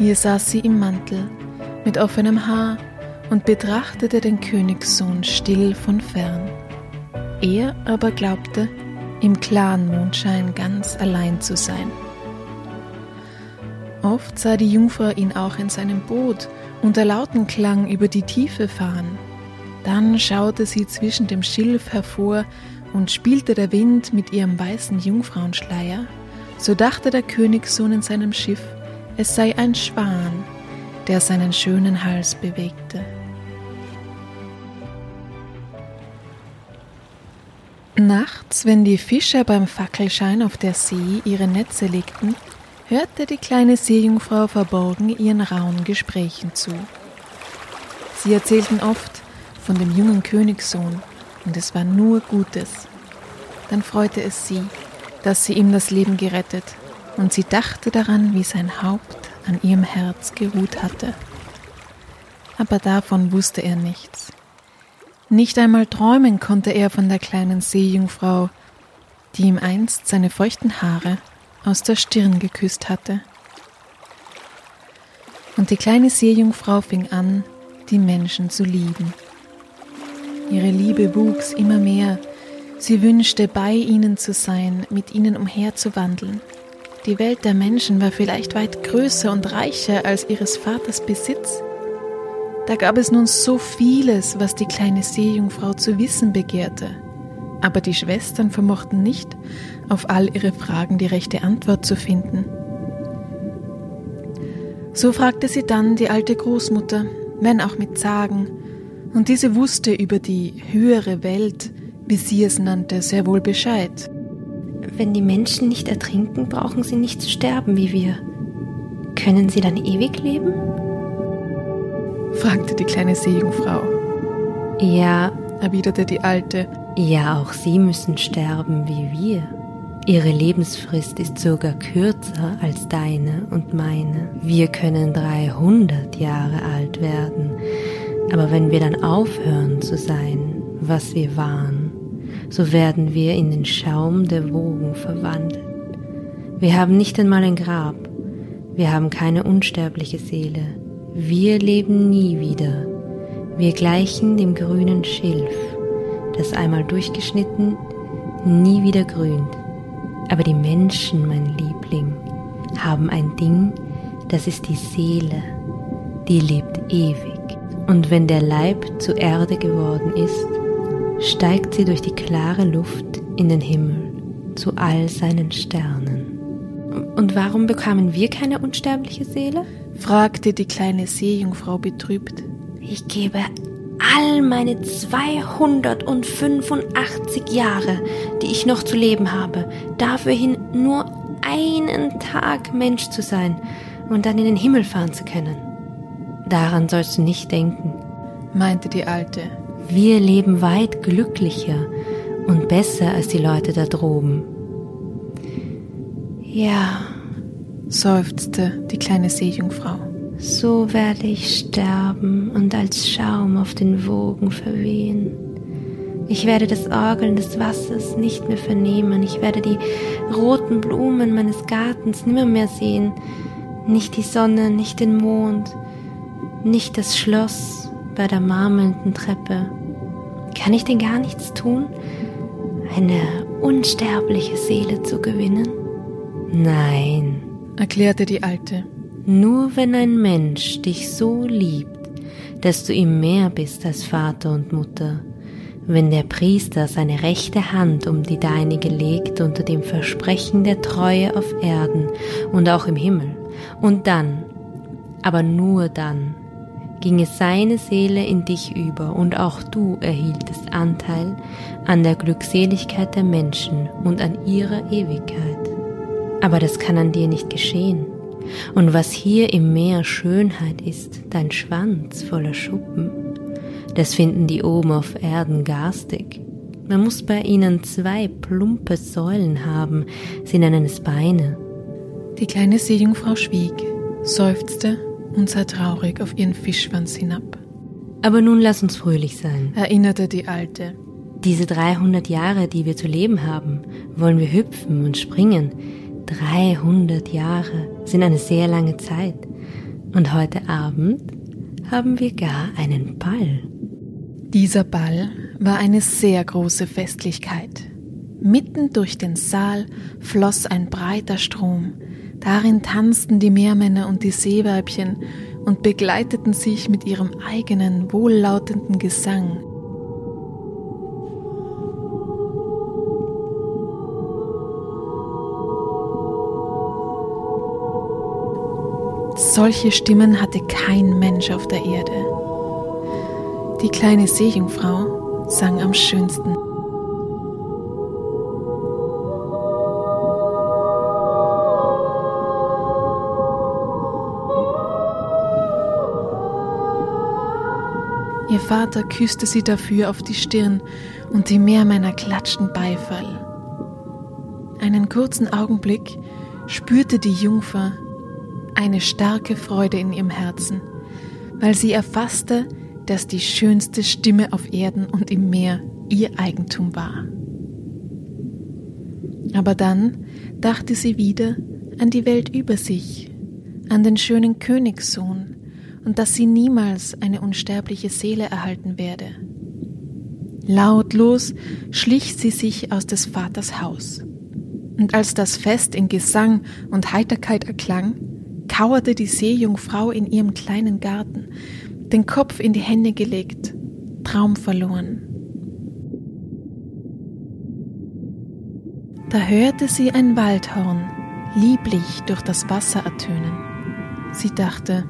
Hier saß sie im Mantel, mit offenem Haar und betrachtete den Königssohn still von fern. Er aber glaubte, im klaren Mondschein ganz allein zu sein. Oft sah die Jungfrau ihn auch in seinem Boot unter lauten Klang über die Tiefe fahren. Dann schaute sie zwischen dem Schilf hervor und spielte der Wind mit ihrem weißen Jungfrauenschleier, so dachte der Königssohn in seinem Schiff, es sei ein Schwan, der seinen schönen Hals bewegte. Nachts, wenn die Fischer beim Fackelschein auf der See ihre Netze legten, hörte die kleine Seejungfrau verborgen ihren rauen Gesprächen zu. Sie erzählten oft von dem jungen Königssohn, und es war nur Gutes. Dann freute es sie, dass sie ihm das Leben gerettet, und sie dachte daran, wie sein Haupt an ihrem Herz geruht hatte. Aber davon wusste er nichts. Nicht einmal träumen konnte er von der kleinen Seejungfrau, die ihm einst seine feuchten Haare aus der Stirn geküsst hatte. Und die kleine Seejungfrau fing an, die Menschen zu lieben. Ihre Liebe wuchs immer mehr. Sie wünschte, bei ihnen zu sein, mit ihnen umherzuwandeln. Die Welt der Menschen war vielleicht weit größer und reicher als ihres Vaters Besitz. Da gab es nun so vieles, was die kleine Seejungfrau zu wissen begehrte. Aber die Schwestern vermochten nicht, auf all ihre Fragen die rechte Antwort zu finden. So fragte sie dann die alte Großmutter, wenn auch mit Zagen, und diese wusste über die höhere Welt, wie sie es nannte, sehr wohl Bescheid. Wenn die Menschen nicht ertrinken, brauchen sie nicht zu sterben wie wir. Können sie dann ewig leben? fragte die kleine Seejungfrau. Ja, erwiderte die Alte. Ja, auch sie müssen sterben wie wir. Ihre Lebensfrist ist sogar kürzer als deine und meine. Wir können 300 Jahre alt werden, aber wenn wir dann aufhören zu sein, was wir waren, so werden wir in den Schaum der Wogen verwandelt. Wir haben nicht einmal ein Grab, wir haben keine unsterbliche Seele, wir leben nie wieder, wir gleichen dem grünen Schilf, das einmal durchgeschnitten, nie wieder grünt. Aber die Menschen, mein Liebling, haben ein Ding, das ist die Seele, die lebt ewig. Und wenn der Leib zu Erde geworden ist, steigt sie durch die klare Luft in den Himmel zu all seinen Sternen. Und warum bekamen wir keine unsterbliche Seele? fragte die kleine Seejungfrau betrübt. Ich gebe all meine 285 Jahre, die ich noch zu leben habe, dafür hin, nur einen Tag Mensch zu sein und dann in den Himmel fahren zu können. Daran sollst du nicht denken, meinte die Alte. Wir leben weit glücklicher und besser als die Leute da droben. Ja, seufzte die kleine Seejungfrau. So werde ich sterben und als Schaum auf den Wogen verwehen. Ich werde das Orgeln des Wassers nicht mehr vernehmen. Ich werde die roten Blumen meines Gartens nimmer mehr sehen. Nicht die Sonne, nicht den Mond, nicht das Schloss bei der marmelnden Treppe. Kann ich denn gar nichts tun, eine unsterbliche Seele zu gewinnen? Nein, erklärte die Alte. Nur wenn ein Mensch dich so liebt, dass du ihm mehr bist als Vater und Mutter, wenn der Priester seine rechte Hand um die deinige legt unter dem Versprechen der Treue auf Erden und auch im Himmel, und dann, aber nur dann, ginge seine Seele in dich über und auch du erhieltest Anteil an der Glückseligkeit der Menschen und an ihrer Ewigkeit. Aber das kann an dir nicht geschehen. Und was hier im Meer Schönheit ist, dein Schwanz voller Schuppen, das finden die oben auf Erden garstig. Man muss bei ihnen zwei plumpe Säulen haben, sie nennen es Beine. Die kleine Seejungfrau schwieg, seufzte und sah traurig auf ihren Fischschwanz hinab. Aber nun lass uns fröhlich sein, erinnerte die Alte. Diese 300 Jahre, die wir zu leben haben, wollen wir hüpfen und springen, 300 Jahre sind eine sehr lange Zeit. Und heute Abend haben wir gar einen Ball. Dieser Ball war eine sehr große Festlichkeit. Mitten durch den Saal floss ein breiter Strom. Darin tanzten die Meermänner und die Seeweibchen und begleiteten sich mit ihrem eigenen wohllautenden Gesang. Solche Stimmen hatte kein Mensch auf der Erde. Die kleine Seejungfrau sang am schönsten. Ihr Vater küsste sie dafür auf die Stirn und die Meermänner klatschten Beifall. Einen kurzen Augenblick spürte die Jungfer, eine starke Freude in ihrem Herzen, weil sie erfasste, dass die schönste Stimme auf Erden und im Meer ihr Eigentum war. Aber dann dachte sie wieder an die Welt über sich, an den schönen Königssohn und dass sie niemals eine unsterbliche Seele erhalten werde. Lautlos schlich sie sich aus des Vaters Haus. Und als das Fest in Gesang und Heiterkeit erklang, kauerte die Seejungfrau in ihrem kleinen Garten, den Kopf in die Hände gelegt, Traum verloren. Da hörte sie ein Waldhorn lieblich durch das Wasser ertönen. Sie dachte,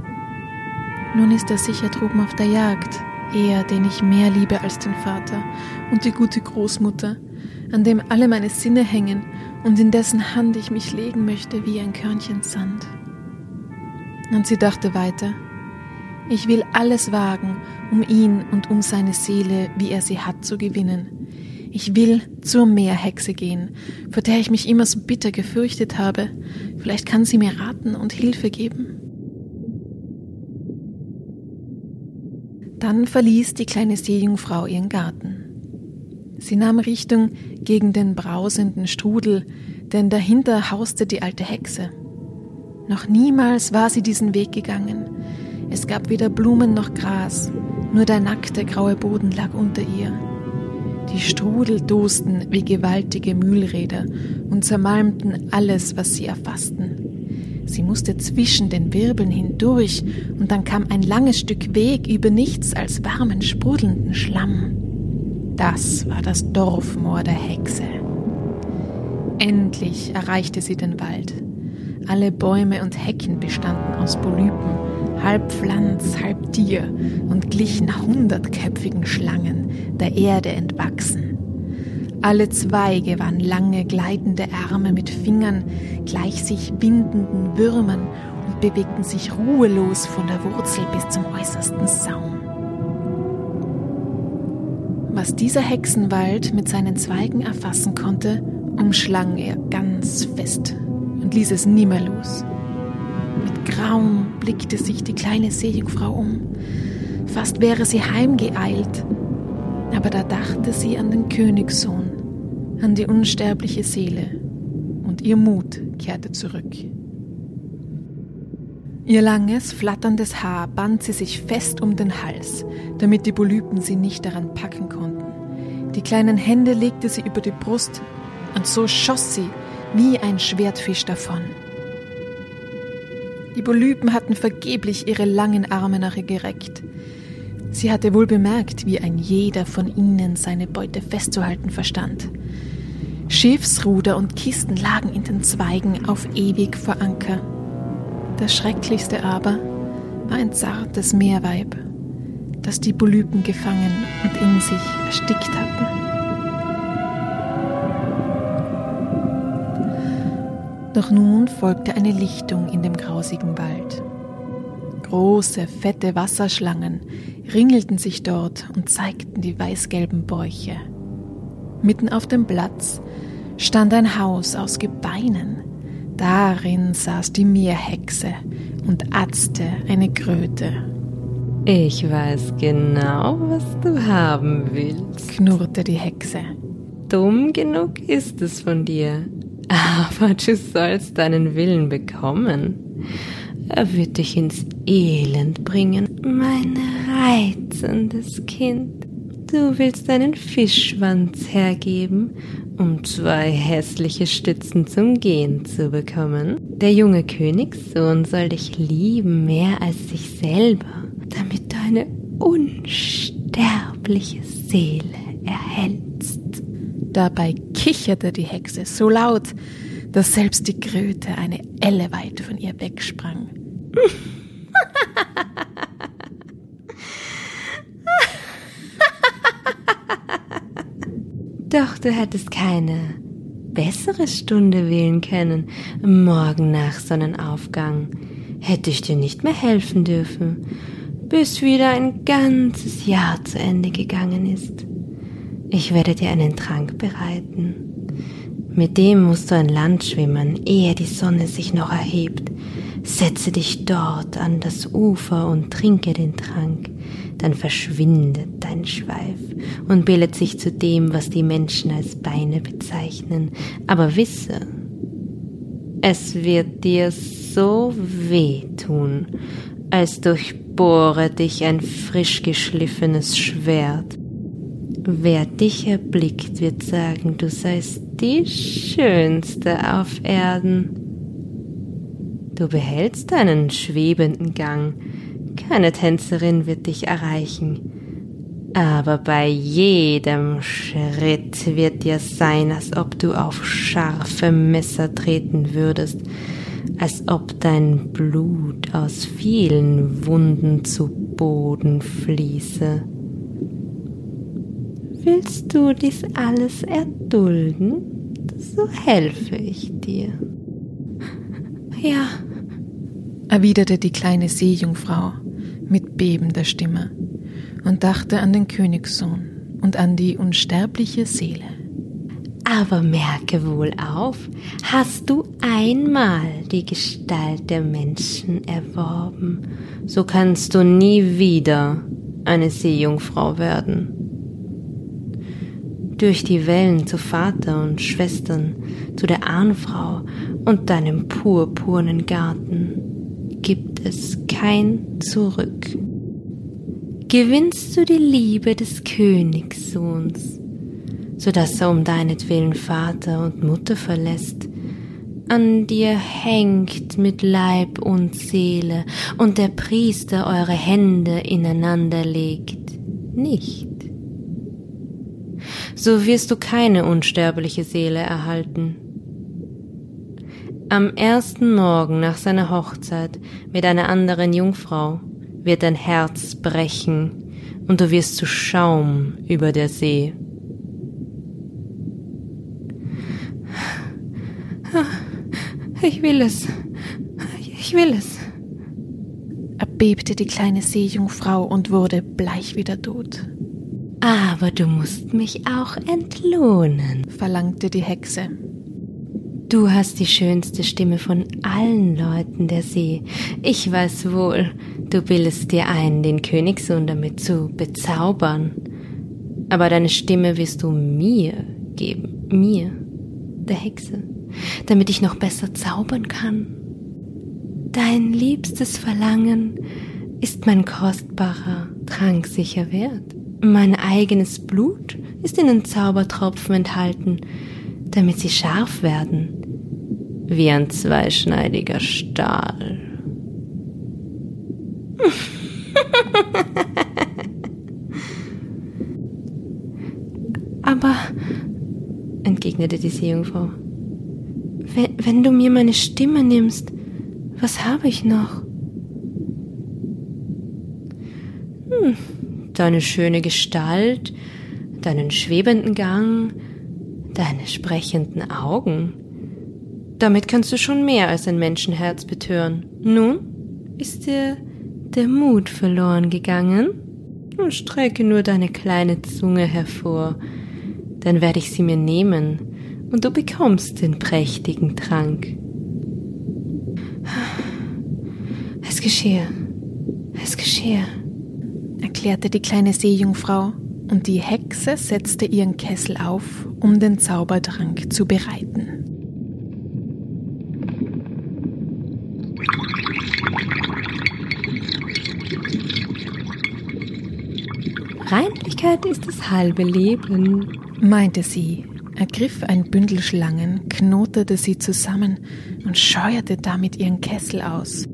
nun ist er sicher droben auf der Jagd, er, den ich mehr liebe als den Vater und die gute Großmutter, an dem alle meine Sinne hängen und in dessen Hand ich mich legen möchte wie ein Körnchen Sand. Und sie dachte weiter, ich will alles wagen, um ihn und um seine Seele, wie er sie hat, zu gewinnen. Ich will zur Meerhexe gehen, vor der ich mich immer so bitter gefürchtet habe. Vielleicht kann sie mir raten und Hilfe geben. Dann verließ die kleine Seejungfrau ihren Garten. Sie nahm Richtung gegen den brausenden Strudel, denn dahinter hauste die alte Hexe. Noch niemals war sie diesen Weg gegangen. Es gab weder Blumen noch Gras, nur der nackte graue Boden lag unter ihr. Die Strudel dosten wie gewaltige Mühlräder und zermalmten alles, was sie erfassten. Sie musste zwischen den Wirbeln hindurch, und dann kam ein langes Stück Weg über nichts als warmen, sprudelnden Schlamm. Das war das Dorfmoor der Hexe. Endlich erreichte sie den Wald. Alle Bäume und Hecken bestanden aus Polypen, halb Pflanz, halb Tier und glichen hundertköpfigen Schlangen, der Erde entwachsen. Alle Zweige waren lange, gleitende Arme mit Fingern, gleich sich bindenden Würmern und bewegten sich ruhelos von der Wurzel bis zum äußersten Saum. Was dieser Hexenwald mit seinen Zweigen erfassen konnte, umschlang er ganz fest und ließ es nimmer los. Mit Grauen blickte sich die kleine Seejungfrau um. Fast wäre sie heimgeeilt, aber da dachte sie an den Königssohn, an die unsterbliche Seele, und ihr Mut kehrte zurück. Ihr langes, flatterndes Haar band sie sich fest um den Hals, damit die Polypen sie nicht daran packen konnten. Die kleinen Hände legte sie über die Brust, und so schoss sie wie ein Schwertfisch davon. Die Polypen hatten vergeblich ihre langen Arme nach ihr gereckt. Sie hatte wohl bemerkt, wie ein jeder von ihnen seine Beute festzuhalten verstand. Schiffsruder und Kisten lagen in den Zweigen auf ewig vor Anker. Das Schrecklichste aber war ein zartes Meerweib, das die Polypen gefangen und in sich erstickt hatten. Doch nun folgte eine Lichtung in dem grausigen Wald. Große, fette Wasserschlangen ringelten sich dort und zeigten die weißgelben Bäuche. Mitten auf dem Platz stand ein Haus aus Gebeinen. Darin saß die Meerhexe und atzte eine Kröte. Ich weiß genau, was du haben willst, knurrte die Hexe. Dumm genug ist es von dir, aber du sollst deinen Willen bekommen. Er wird dich ins Elend bringen, mein reizendes Kind. Du willst deinen Fischschwanz hergeben, um zwei hässliche Stützen zum Gehen zu bekommen. Der junge Königssohn soll dich lieben mehr als sich selber, damit du eine unsterbliche Seele erhältst. Dabei kicherte die Hexe so laut, dass selbst die Kröte eine Elle weit von ihr wegsprang. [laughs] Doch du hättest keine bessere Stunde wählen können. Morgen nach Sonnenaufgang hätte ich dir nicht mehr helfen dürfen, bis wieder ein ganzes Jahr zu Ende gegangen ist. Ich werde dir einen Trank bereiten. Mit dem musst du an Land schwimmen, ehe die Sonne sich noch erhebt. Setze dich dort an das Ufer und trinke den Trank dann verschwindet dein Schweif und bildet sich zu dem, was die Menschen als Beine bezeichnen. Aber wisse, es wird dir so weh tun, als durchbohre dich ein frisch geschliffenes Schwert. Wer dich erblickt, wird sagen, du seist die Schönste auf Erden. Du behältst deinen schwebenden Gang, keine Tänzerin wird dich erreichen. Aber bei jedem Schritt wird dir sein, als ob du auf scharfe Messer treten würdest, als ob dein Blut aus vielen Wunden zu Boden fließe. Willst du dies alles erdulden? So helfe ich dir. Ja, erwiderte die kleine Seejungfrau mit bebender Stimme und dachte an den Königssohn und an die unsterbliche Seele. Aber merke wohl auf, hast du einmal die Gestalt der Menschen erworben, so kannst du nie wieder eine Seejungfrau werden. Durch die Wellen zu Vater und Schwestern, zu der Ahnfrau und deinem purpurnen Garten gibt es kein Zurück. Gewinnst du die Liebe des Königssohns, so dass er um deinetwillen Vater und Mutter verlässt, an dir hängt mit Leib und Seele und der Priester eure Hände ineinander legt, nicht. So wirst du keine unsterbliche Seele erhalten, Am ersten Morgen nach seiner Hochzeit mit einer anderen Jungfrau wird dein Herz brechen und du wirst zu Schaum über der See. Ich will es. Ich will es. Erbebte die kleine Seejungfrau und wurde bleich wie der Tod. Aber du musst mich auch entlohnen, verlangte die Hexe. Du hast die schönste Stimme von allen Leuten der See. Ich weiß wohl, du bildest dir ein, den Königssohn damit zu bezaubern. Aber deine Stimme wirst du mir geben, mir, der Hexe, damit ich noch besser zaubern kann. Dein liebstes Verlangen ist mein kostbarer Trank sicher wert. Mein eigenes Blut ist in den Zaubertropfen enthalten, damit sie scharf werden, wie ein zweischneidiger Stahl. [laughs] Aber, entgegnete die Seejungfrau, wenn, wenn du mir meine Stimme nimmst, was habe ich noch? Hm, deine schöne Gestalt, deinen schwebenden Gang, deine sprechenden Augen. Damit kannst du schon mehr als ein Menschenherz betören. Nun ist dir der Mut verloren gegangen? Und strecke nur deine kleine Zunge hervor, dann werde ich sie mir nehmen, und du bekommst den prächtigen Trank. Es geschehe, es geschehe erklärte die kleine Seejungfrau, und die Hexe setzte ihren Kessel auf, um den Zaubertrank zu bereiten. Reinlichkeit ist das halbe Leben, meinte sie, ergriff ein Bündel Schlangen, knotete sie zusammen und scheuerte damit ihren Kessel aus.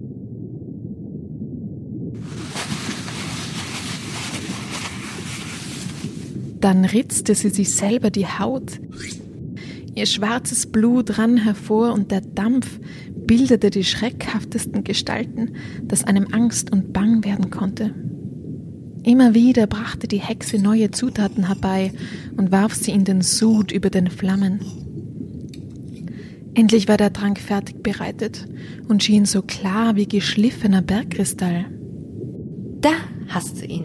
Dann ritzte sie sich selber die Haut. Ihr schwarzes Blut rann hervor und der Dampf bildete die schreckhaftesten Gestalten, dass einem Angst und Bang werden konnte. Immer wieder brachte die Hexe neue Zutaten herbei und warf sie in den Sud über den Flammen. Endlich war der Trank fertig bereitet und schien so klar wie geschliffener Bergkristall. Da hast du ihn,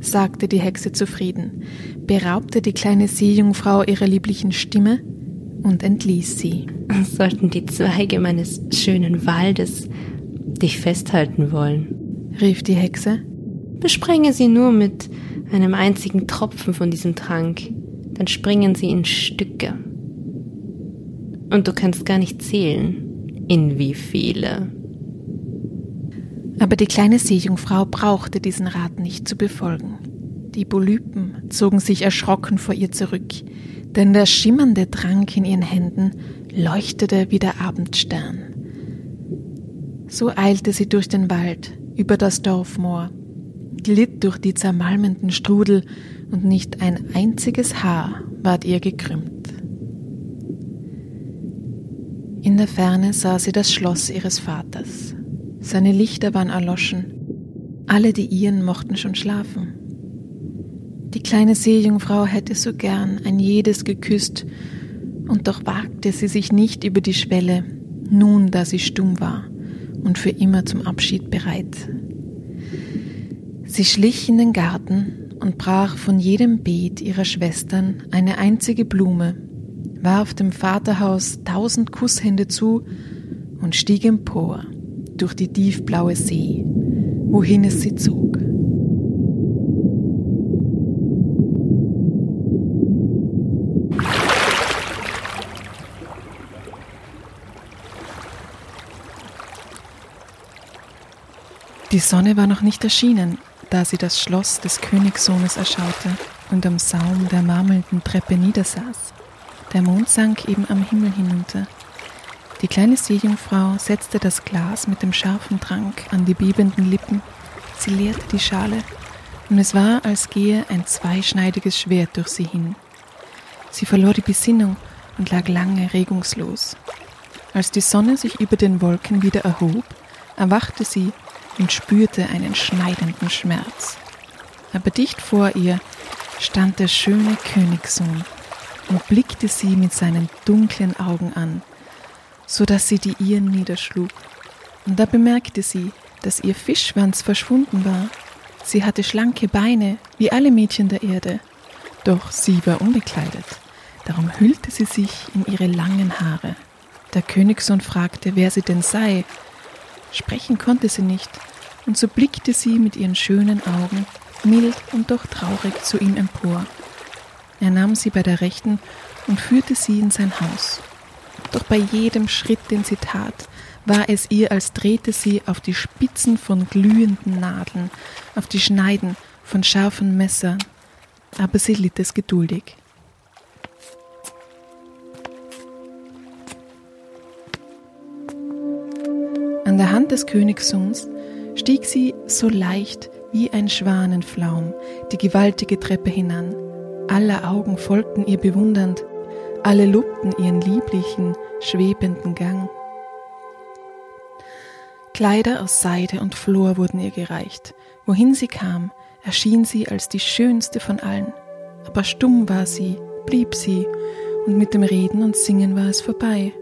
sagte die Hexe zufrieden, beraubte die kleine Seejungfrau ihrer lieblichen Stimme und entließ sie. Sollten die Zweige meines schönen Waldes dich festhalten wollen, rief die Hexe, besprenge sie nur mit einem einzigen Tropfen von diesem Trank, dann springen sie in Stücke. Und du kannst gar nicht zählen, in wie viele. Aber die kleine Seejungfrau brauchte diesen Rat nicht zu befolgen. Die Polypen zogen sich erschrocken vor ihr zurück, denn der schimmernde Trank in ihren Händen leuchtete wie der Abendstern. So eilte sie durch den Wald, über das Dorfmoor, glitt durch die zermalmenden Strudel und nicht ein einziges Haar ward ihr gekrümmt. In der Ferne sah sie das Schloss ihres Vaters. Seine Lichter waren erloschen. Alle die ihren mochten schon schlafen. Die kleine Seejungfrau hätte so gern ein jedes geküsst, und doch wagte sie sich nicht über die Schwelle, nun da sie stumm war und für immer zum Abschied bereit. Sie schlich in den Garten und brach von jedem Beet ihrer Schwestern eine einzige Blume, warf dem Vaterhaus tausend Kusshände zu und stieg empor durch die tiefblaue See, wohin es sie zog. Die Sonne war noch nicht erschienen, da sie das Schloss des Königssohnes erschaute und am Saum der marmelnden Treppe niedersaß. Der Mond sank eben am Himmel hinunter die kleine Seejungfrau setzte das Glas mit dem scharfen Trank an die bebenden Lippen. Sie leerte die Schale und es war, als gehe ein zweischneidiges Schwert durch sie hin. Sie verlor die Besinnung und lag lange regungslos. Als die Sonne sich über den Wolken wieder erhob, erwachte sie und spürte einen schneidenden Schmerz. Aber dicht vor ihr stand der schöne Königssohn und blickte sie mit seinen dunklen Augen an, so dass sie die ihren niederschlug. Und da bemerkte sie, dass ihr Fischschwanz verschwunden war. Sie hatte schlanke Beine, wie alle Mädchen der Erde, doch sie war unbekleidet. Darum hüllte sie sich in ihre langen Haare. Der Königssohn fragte, wer sie denn sei. Sprechen konnte sie nicht, und so blickte sie mit ihren schönen Augen mild und doch traurig zu ihm empor. Er nahm sie bei der rechten und führte sie in sein Haus. Doch bei jedem Schritt, den sie tat, war es ihr, als drehte sie auf die Spitzen von glühenden Nadeln, auf die Schneiden von scharfen Messern, aber sie litt es geduldig. An der Hand des Königssohns stieg sie so leicht wie ein Schwanenflaum die gewaltige Treppe hinan. Aller Augen folgten ihr bewundernd, alle lobten ihren lieblichen, schwebenden Gang. Kleider aus Seide und Flor wurden ihr gereicht. Wohin sie kam, erschien sie als die schönste von allen. Aber stumm war sie, blieb sie, und mit dem Reden und Singen war es vorbei.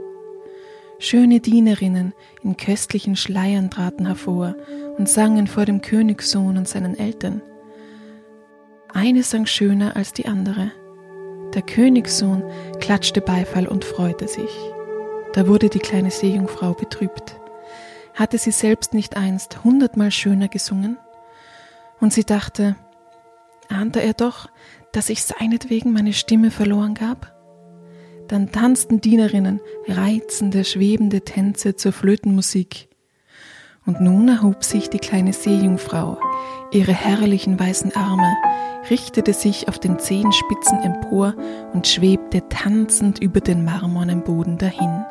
Schöne Dienerinnen in köstlichen Schleiern traten hervor und sangen vor dem Königssohn und seinen Eltern. Eine sang schöner als die andere. Der Königssohn klatschte Beifall und freute sich. Da wurde die kleine Seejungfrau betrübt. Hatte sie selbst nicht einst hundertmal schöner gesungen? Und sie dachte, ahnte er doch, dass ich seinetwegen meine Stimme verloren gab? Dann tanzten Dienerinnen reizende, schwebende Tänze zur Flötenmusik. Und nun erhob sich die kleine Seejungfrau, ihre herrlichen weißen Arme, richtete sich auf den Zehenspitzen empor und schwebte tanzend über den marmornen Boden dahin.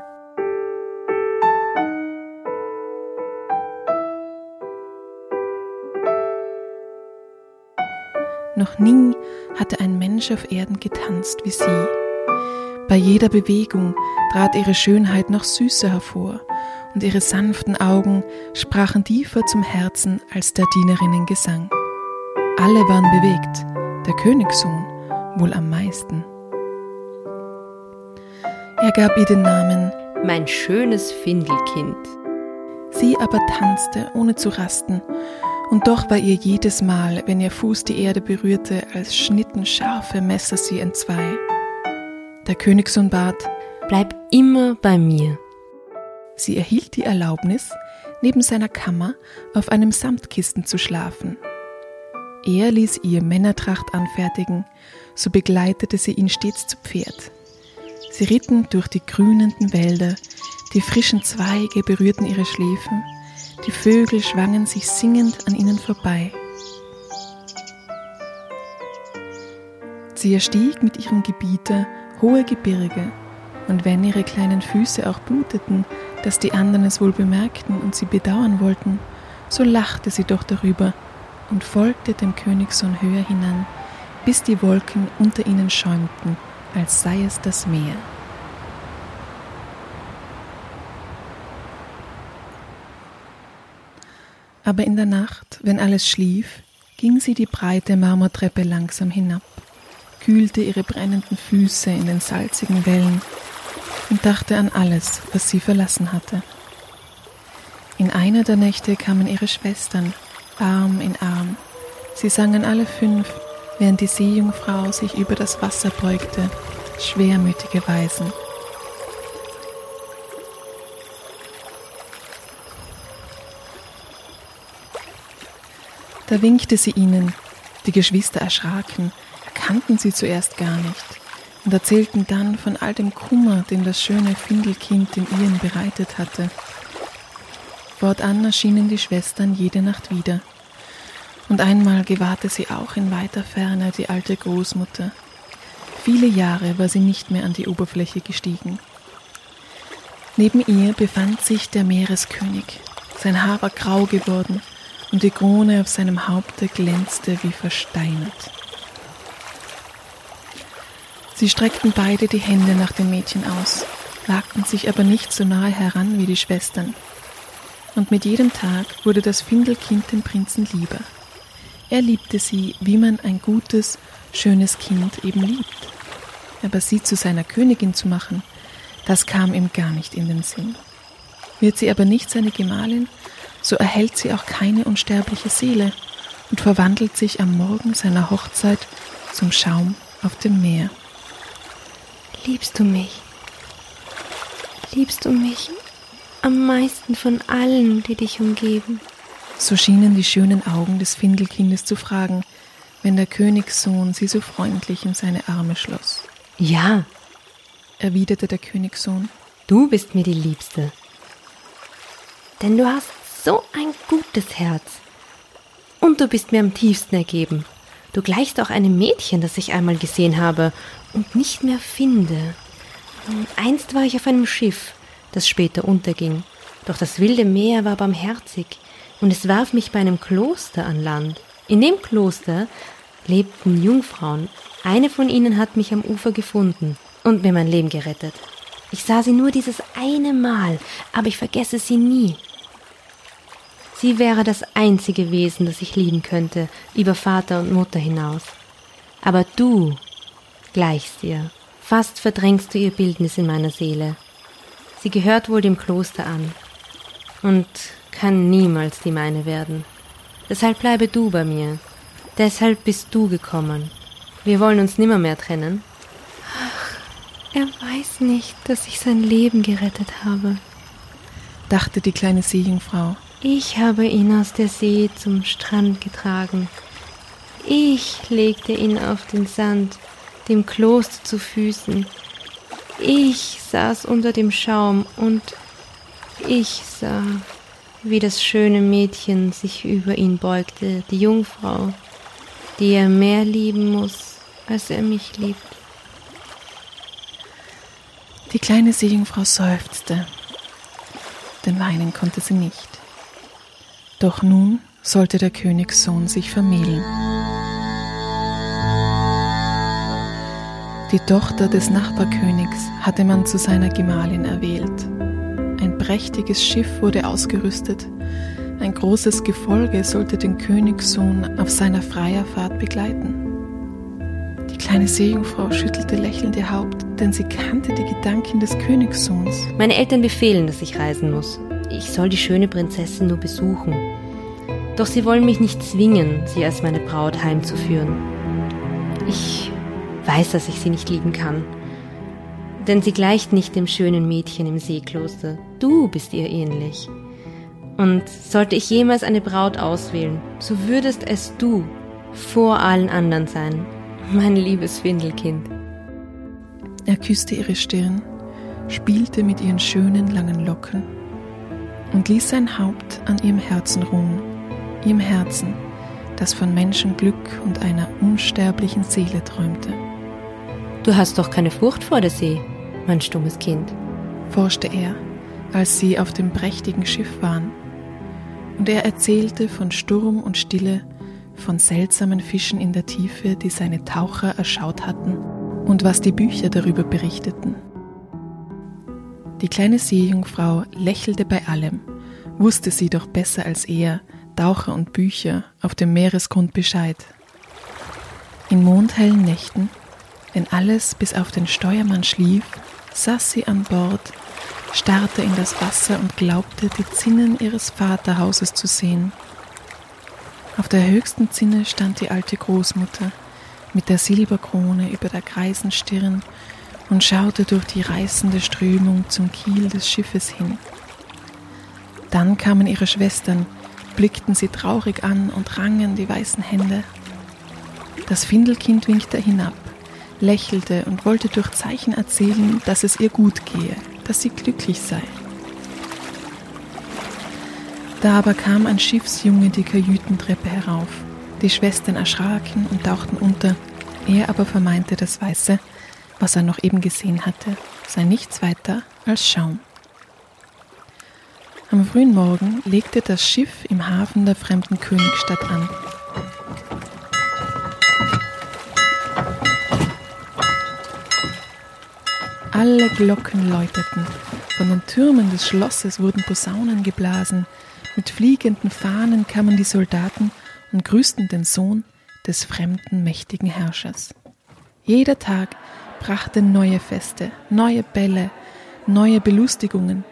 Noch nie hatte ein Mensch auf Erden getanzt wie sie. Bei jeder Bewegung trat ihre Schönheit noch süßer hervor, und ihre sanften Augen sprachen tiefer zum Herzen als der Dienerinnen Gesang. Alle waren bewegt, der Königssohn wohl am meisten. Er gab ihr den Namen Mein schönes Findelkind. Sie aber tanzte, ohne zu rasten, und doch war ihr jedes Mal, wenn ihr Fuß die Erde berührte, als schnitten scharfe Messer sie entzwei. Der Königssohn bat, Bleib immer bei mir. Sie erhielt die Erlaubnis, neben seiner Kammer auf einem Samtkissen zu schlafen. Er ließ ihr Männertracht anfertigen, so begleitete sie ihn stets zu Pferd. Sie ritten durch die grünenden Wälder, die frischen Zweige berührten ihre Schläfen, die Vögel schwangen sich singend an ihnen vorbei. Sie erstieg mit ihrem Gebieter hohe Gebirge, und wenn ihre kleinen Füße auch bluteten, dass die anderen es wohl bemerkten und sie bedauern wollten, so lachte sie doch darüber und folgte dem Königssohn höher hinan, bis die Wolken unter ihnen schäumten, als sei es das Meer. Aber in der Nacht, wenn alles schlief, ging sie die breite Marmortreppe langsam hinab kühlte ihre brennenden Füße in den salzigen Wellen und dachte an alles, was sie verlassen hatte. In einer der Nächte kamen ihre Schwestern, Arm in Arm. Sie sangen alle fünf, während die Seejungfrau sich über das Wasser beugte, schwermütige Weisen. Da winkte sie ihnen, die Geschwister erschraken, kannten sie zuerst gar nicht und erzählten dann von all dem Kummer, den das schöne Findelkind den ihren bereitet hatte. Fortan erschienen die Schwestern jede Nacht wieder. Und einmal gewahrte sie auch in weiter Ferne die alte Großmutter. Viele Jahre war sie nicht mehr an die Oberfläche gestiegen. Neben ihr befand sich der Meereskönig. Sein Haar war grau geworden und die Krone auf seinem Haupte glänzte wie versteinert. Sie streckten beide die Hände nach dem Mädchen aus, wagten sich aber nicht so nahe heran wie die Schwestern. Und mit jedem Tag wurde das Findelkind dem Prinzen lieber. Er liebte sie, wie man ein gutes, schönes Kind eben liebt. Aber sie zu seiner Königin zu machen, das kam ihm gar nicht in den Sinn. Wird sie aber nicht seine Gemahlin, so erhält sie auch keine unsterbliche Seele und verwandelt sich am Morgen seiner Hochzeit zum Schaum auf dem Meer. Liebst du mich? Liebst du mich am meisten von allen, die dich umgeben? So schienen die schönen Augen des Findelkindes zu fragen, wenn der Königssohn sie so freundlich in seine Arme schloss. Ja, Erwiderte der Königssohn. du bist mir die Liebste. Denn du hast so ein gutes Herz. Und du bist mir am tiefsten ergeben. Du gleichst auch einem Mädchen, das ich einmal gesehen habe und nicht mehr finde. Einst war ich auf einem Schiff, das später unterging. Doch das wilde Meer war barmherzig und es warf mich bei einem Kloster an Land. In dem Kloster lebten Jungfrauen. Eine von ihnen hat mich am Ufer gefunden und mir mein Leben gerettet. Ich sah sie nur dieses eine Mal, aber ich vergesse sie nie. Sie wäre das einzige Wesen, das ich lieben könnte, über Vater und Mutter hinaus. Aber du gleichst ihr. Fast verdrängst du ihr Bildnis in meiner Seele. Sie gehört wohl dem Kloster an und kann niemals die meine werden. Deshalb bleibe du bei mir. Deshalb bist du gekommen. Wir wollen uns nimmermehr trennen. Ach, er weiß nicht, dass ich sein Leben gerettet habe. dachte die kleine Seejungfrau. Ich habe ihn aus der See zum Strand getragen. Ich legte ihn auf den Sand, dem Kloster zu Füßen. Ich saß unter dem Schaum und ich sah, wie das schöne Mädchen sich über ihn beugte, die Jungfrau, die er mehr lieben muss, als er mich liebt. Die kleine Seejungfrau seufzte, denn weinen konnte sie nicht. Doch nun sollte der Königssohn sich vermählen. Die Tochter des Nachbarkönigs hatte man zu seiner Gemahlin erwählt. Ein prächtiges Schiff wurde ausgerüstet. Ein großes Gefolge sollte den Königssohn auf seiner Freierfahrt begleiten. Die kleine Seejungfrau schüttelte lächelnd ihr Haupt, denn sie kannte die Gedanken des Königssohns. Meine Eltern befehlen, dass ich reisen muss. Ich soll die schöne Prinzessin nur besuchen. Doch sie wollen mich nicht zwingen, sie als meine Braut heimzuführen. Ich weiß, dass ich sie nicht lieben kann. Denn sie gleicht nicht dem schönen Mädchen im Seekloster. Du bist ihr ähnlich. Und sollte ich jemals eine Braut auswählen, so würdest es du vor allen anderen sein, mein liebes Findelkind. Er küsste ihre Stirn, spielte mit ihren schönen langen Locken und ließ sein Haupt an ihrem Herzen ruhen, ihrem Herzen, das von Menschenglück und einer unsterblichen Seele träumte. Du hast doch keine Furcht vor der See, mein stummes Kind. forschte er, als sie auf dem prächtigen Schiff waren. Und er erzählte von Sturm und Stille, von seltsamen Fischen in der Tiefe, die seine Taucher erschaut hatten, und was die Bücher darüber berichteten. Die kleine Seejungfrau lächelte bei allem, wusste sie doch besser als er, Taucher und Bücher, auf dem Meeresgrund Bescheid. In mondhellen Nächten, wenn alles bis auf den Steuermann schlief, saß sie an Bord, starrte in das Wasser und glaubte, die Zinnen ihres Vaterhauses zu sehen. Auf der höchsten Zinne stand die alte Großmutter mit der Silberkrone über der greisen Stirn und schaute durch die reißende Strömung zum Kiel des Schiffes hin. Dann kamen ihre Schwestern, blickten sie traurig an und rangen die weißen Hände. Das Findelkind winkte hinab, lächelte und wollte durch Zeichen erzählen, dass es ihr gut gehe, dass sie glücklich sei. Da aber kam ein Schiffsjunge die Kajütentreppe herauf. Die Schwestern erschraken und tauchten unter. Er aber vermeinte, das Weiße, was er noch eben gesehen hatte, sei nichts weiter als Schaum. Am frühen Morgen legte das Schiff im Hafen der fremden Königsstadt an. Alle Glocken läuteten, von den Türmen des Schlosses wurden Posaunen geblasen, mit fliegenden Fahnen kamen die Soldaten und grüßten den Sohn des fremden mächtigen Herrschers. Jeder Tag brachte neue Feste, neue Bälle, neue Belustigungen.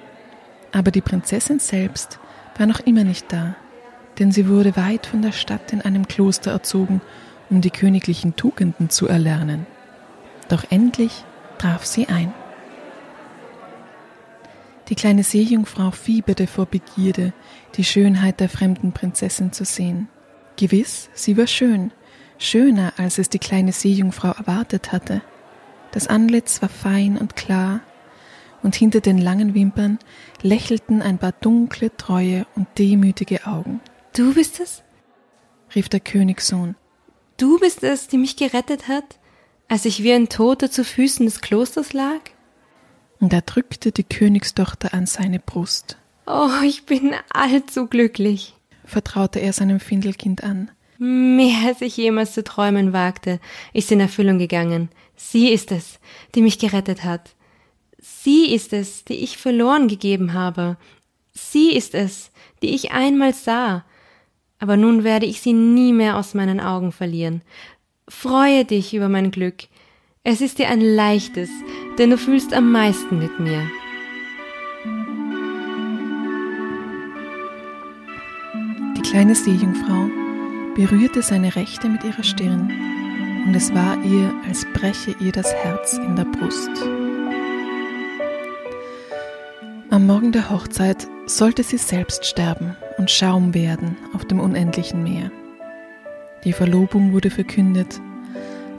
Aber die Prinzessin selbst war noch immer nicht da, denn sie wurde weit von der Stadt in einem Kloster erzogen, um die königlichen Tugenden zu erlernen. Doch endlich traf sie ein. Die kleine Seejungfrau fieberte vor Begierde, die Schönheit der fremden Prinzessin zu sehen. Gewiss, sie war schön, schöner, als es die kleine Seejungfrau erwartet hatte. Das Antlitz war fein und klar, und hinter den langen Wimpern lächelten ein paar dunkle, treue und demütige Augen. Du bist es? rief der Königssohn. Du bist es, die mich gerettet hat, als ich wie ein Toter zu Füßen des Klosters lag? Und er drückte die Königstochter an seine Brust. Oh, ich bin allzu glücklich, vertraute er seinem Findelkind an. Mehr als ich jemals zu träumen wagte, ist in Erfüllung gegangen. Sie ist es, die mich gerettet hat. Sie ist es, die ich verloren gegeben habe. Sie ist es, die ich einmal sah. Aber nun werde ich sie nie mehr aus meinen Augen verlieren. Freue dich über mein Glück. Es ist dir ein leichtes, denn du fühlst am meisten mit mir. Die kleine Seejungfrau berührte seine Rechte mit ihrer Stirn, und es war ihr, als breche ihr das Herz in der Brust. Am Morgen der Hochzeit sollte sie selbst sterben und Schaum werden auf dem unendlichen Meer. Die Verlobung wurde verkündet,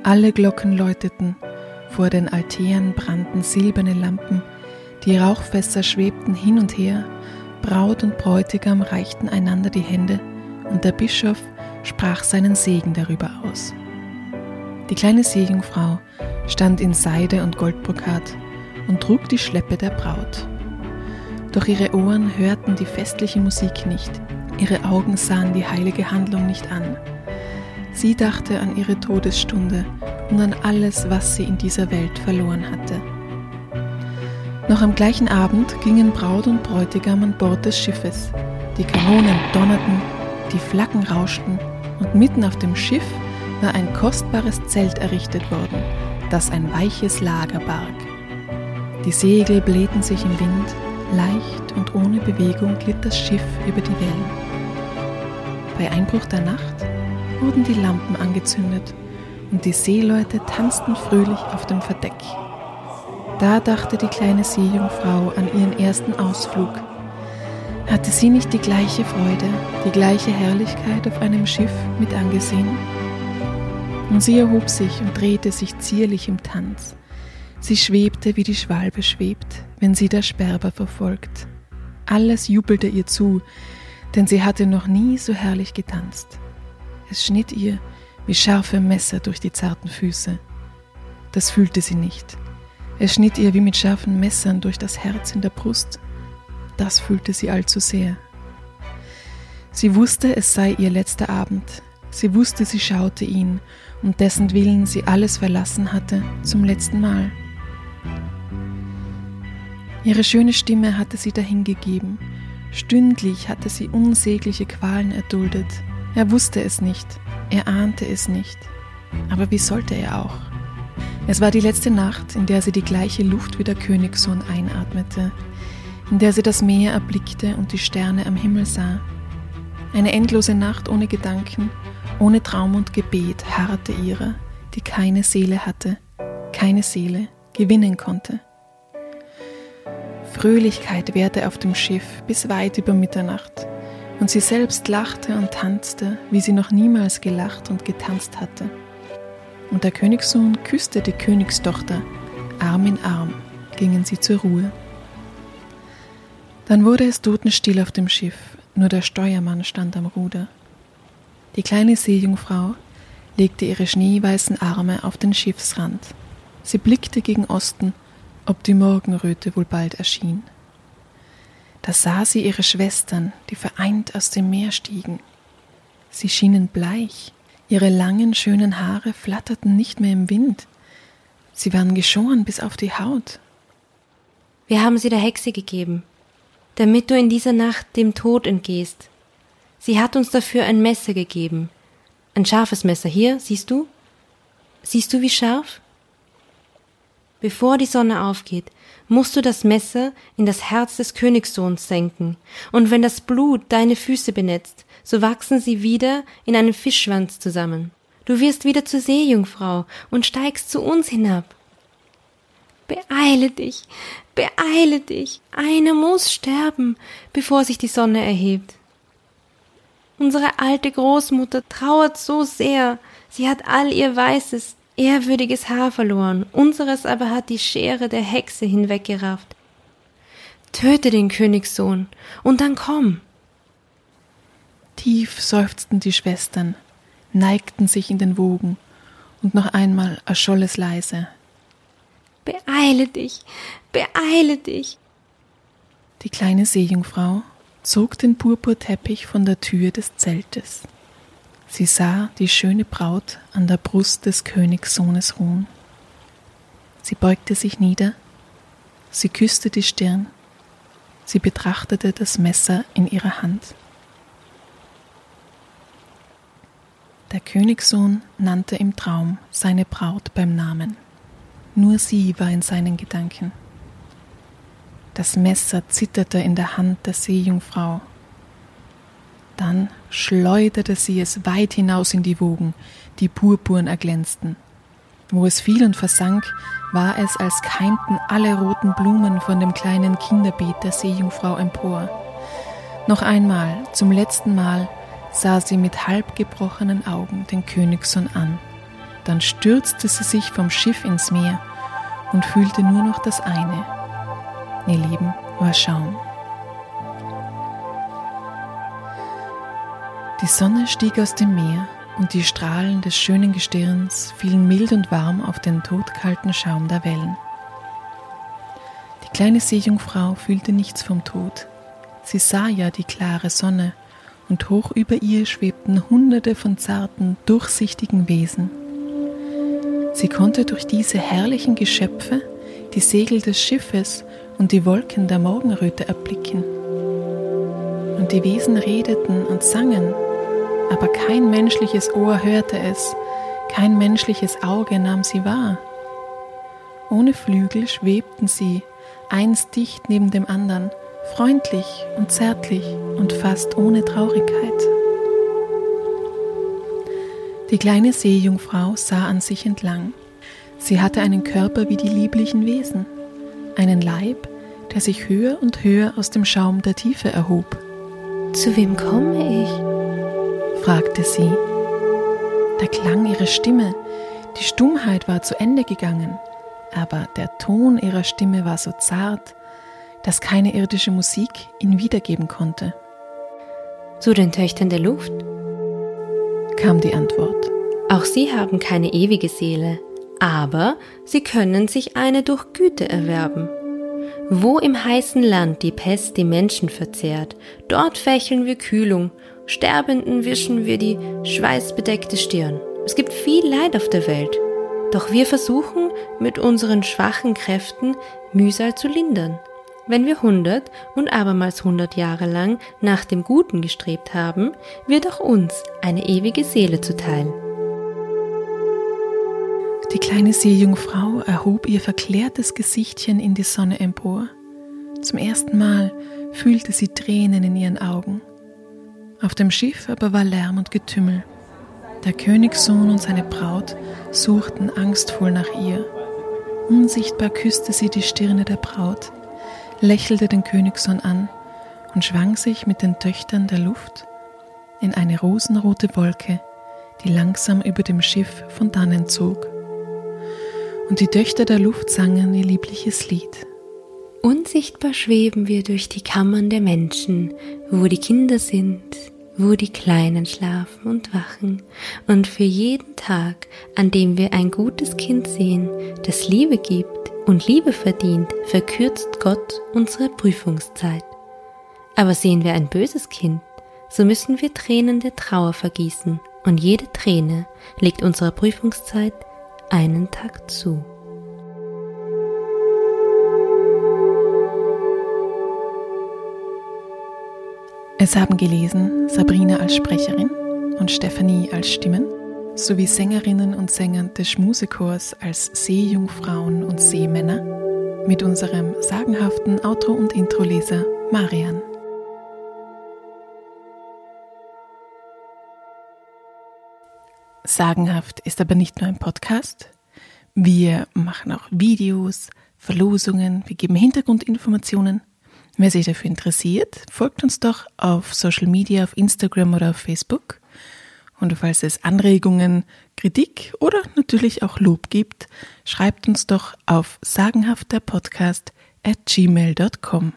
alle Glocken läuteten, vor den Altären brannten silberne Lampen, die Rauchfässer schwebten hin und her, Braut und Bräutigam reichten einander die Hände und der Bischof sprach seinen Segen darüber aus. Die kleine Seejungfrau stand in Seide und Goldbrokat und trug die Schleppe der Braut. Doch ihre Ohren hörten die festliche Musik nicht, ihre Augen sahen die heilige Handlung nicht an. Sie dachte an ihre Todesstunde und an alles, was sie in dieser Welt verloren hatte. Noch am gleichen Abend gingen Braut und Bräutigam an Bord des Schiffes. Die Kanonen donnerten, die Flaggen rauschten und mitten auf dem Schiff war ein kostbares Zelt errichtet worden, das ein weiches Lager barg. Die Segel blähten sich im Wind, leicht und ohne Bewegung glitt das Schiff über die Wellen. Bei Einbruch der Nacht wurden die Lampen angezündet und die Seeleute tanzten fröhlich auf dem Verdeck. Da dachte die kleine Seejungfrau an ihren ersten Ausflug. Hatte sie nicht die gleiche Freude, die gleiche Herrlichkeit auf einem Schiff mit angesehen? Und sie erhob sich und drehte sich zierlich im Tanz. Sie schwebte, wie die Schwalbe schwebt, wenn sie der Sperber verfolgt. Alles jubelte ihr zu, denn sie hatte noch nie so herrlich getanzt. Es schnitt ihr wie scharfe Messer durch die zarten Füße. Das fühlte sie nicht. Es schnitt ihr wie mit scharfen Messern durch das Herz in der Brust. Das fühlte sie allzu sehr. Sie wusste, es sei ihr letzter Abend. Sie wusste, sie schaute ihn, um dessen Willen sie alles verlassen hatte, zum letzten Mal. Ihre schöne Stimme hatte sie dahingegeben. Stündlich hatte sie unsägliche Qualen erduldet. Er wusste es nicht, er ahnte es nicht. Aber wie sollte er auch? Es war die letzte Nacht, in der sie die gleiche Luft wie der Königssohn einatmete, in der sie das Meer erblickte und die Sterne am Himmel sah. Eine endlose Nacht ohne Gedanken, ohne Traum und Gebet harrte ihrer, die keine Seele hatte, keine Seele gewinnen konnte. Fröhlichkeit währte auf dem Schiff bis weit über Mitternacht und sie selbst lachte und tanzte, wie sie noch niemals gelacht und getanzt hatte. Und der Königssohn küsste die Königstochter, Arm in Arm gingen sie zur Ruhe. Dann wurde es totenstill auf dem Schiff, nur der Steuermann stand am Ruder. Die kleine Seejungfrau legte ihre schneeweißen Arme auf den Schiffsrand. Sie blickte gegen Osten, ob die Morgenröte wohl bald erschien. Da sah sie ihre Schwestern, die vereint aus dem Meer stiegen. Sie schienen bleich, ihre langen, schönen Haare flatterten nicht mehr im Wind. Sie waren geschoren bis auf die Haut, Wir haben sie der Hexe gegeben, damit du in dieser Nacht dem Tod entgehst. Sie hat uns dafür ein Messer gegeben. Ein scharfes Messer. Hier, siehst du? Siehst du, wie scharf? Bevor die Sonne aufgeht, musst du das Messer in das Herz des Königssohns senken, und wenn das Blut deine Füße benetzt, so wachsen sie wieder in einen Fischschwanz zusammen. Du wirst wieder zur Seejungfrau und steigst zu uns hinab. Beeile dich, beeile dich, einer muss sterben, bevor sich die Sonne erhebt. Unsere alte Großmutter trauert so sehr, sie hat all ihr weißes, ehrwürdiges Haar verloren, unseres aber hat die Schere der Hexe hinweggerafft. Töte den Königssohn, und dann komm. Tief seufzten die Schwestern, neigten sich in den Wogen, und noch einmal erscholl es leise. Beeile dich, beeile dich. Die kleine Seejungfrau zog den Purpurteppich von der Tür des Zeltes. Sie sah die schöne Braut an der Brust des Königssohnes ruhen. Sie beugte sich nieder, sie küsste die Stirn, sie betrachtete das Messer in ihrer Hand. Der Königssohn nannte im Traum seine Braut beim Namen. Nur sie war in seinen Gedanken. Das Messer zitterte in der Hand der Seejungfrau. Dann schleuderte sie es weit hinaus in die Wogen, die purpurn erglänzten. Wo es fiel und versank, war es, als keimten alle roten Blumen von dem kleinen Kinderbeet der Seejungfrau empor. Noch einmal, zum letzten Mal, sah sie mit halbgebrochenen Augen den Königssohn an. Dann stürzte sie sich vom Schiff ins Meer und fühlte nur noch das eine. Ihr Leben war Schaum. Die Sonne stieg aus dem Meer und die Strahlen des schönen Gestirns fielen mild und warm auf den todkalten Schaum der Wellen. Die kleine Seejungfrau fühlte nichts vom Tod. Sie sah ja die klare Sonne und hoch über ihr schwebten hunderte von zarten, durchsichtigen Wesen. Sie konnte durch diese herrlichen Geschöpfe die Segel des Schiffes und die Wolken der Morgenröte erblicken. Und die Wesen redeten und sangen aber kein menschliches Ohr hörte es, kein menschliches Auge nahm sie wahr. Ohne Flügel schwebten sie, eins dicht neben dem anderen, freundlich und zärtlich und fast ohne Traurigkeit. Die kleine Seejungfrau sah an sich entlang. Sie hatte einen Körper wie die lieblichen Wesen, einen Leib, der sich höher und höher aus dem Schaum der Tiefe erhob. Zu wem komme ich? Fragte sie. Der Klang ihrer Stimme, die Stummheit war zu Ende gegangen, aber der Ton ihrer Stimme war so zart, dass keine irdische Musik ihn wiedergeben konnte. Zu den Töchtern der Luft? kam die Antwort. Auch sie haben keine ewige Seele, aber sie können sich eine durch Güte erwerben. Wo im heißen Land die Pest die Menschen verzehrt, dort fächeln wir Kühlung Sterbenden wischen wir die schweißbedeckte Stirn. Es gibt viel Leid auf der Welt. Doch wir versuchen mit unseren schwachen Kräften Mühsal zu lindern. Wenn wir hundert und abermals hundert Jahre lang nach dem Guten gestrebt haben, wird auch uns eine ewige Seele zuteil. Die kleine Seejungfrau erhob ihr verklärtes Gesichtchen in die Sonne empor. Zum ersten Mal fühlte sie Tränen in ihren Augen. Auf dem Schiff aber war Lärm und Getümmel. Der Königssohn und seine Braut suchten angstvoll nach ihr. Unsichtbar küsste sie die Stirne der Braut, lächelte den Königssohn an und schwang sich mit den Töchtern der Luft in eine rosenrote Wolke, die langsam über dem Schiff von dannen zog. Und die Töchter der Luft sangen ihr liebliches Lied. Unsichtbar schweben wir durch die Kammern der Menschen, wo die Kinder sind, wo die Kleinen schlafen und wachen, und für jeden Tag, an dem wir ein gutes Kind sehen, das Liebe gibt und Liebe verdient, verkürzt Gott unsere Prüfungszeit. Aber sehen wir ein böses Kind, so müssen wir Tränen der Trauer vergießen, und jede Träne legt unserer Prüfungszeit einen Tag zu. Es haben gelesen Sabrina als Sprecherin und Stephanie als Stimmen sowie Sängerinnen und Sänger des Schmusechors als Seejungfrauen und Seemänner mit unserem sagenhaften Outro- und Introleser Marian. Sagenhaft ist aber nicht nur ein Podcast. Wir machen auch Videos, Verlosungen, wir geben Hintergrundinformationen. Wer sich dafür interessiert, folgt uns doch auf Social Media, auf Instagram oder auf Facebook. Und falls es Anregungen, Kritik oder natürlich auch Lob gibt, schreibt uns doch auf sagenhafterpodcast at gmail.com.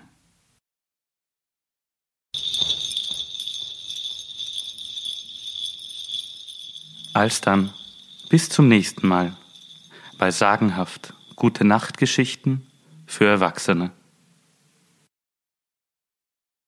Alsdann, bis zum nächsten Mal bei Sagenhaft Gute Nachtgeschichten für Erwachsene.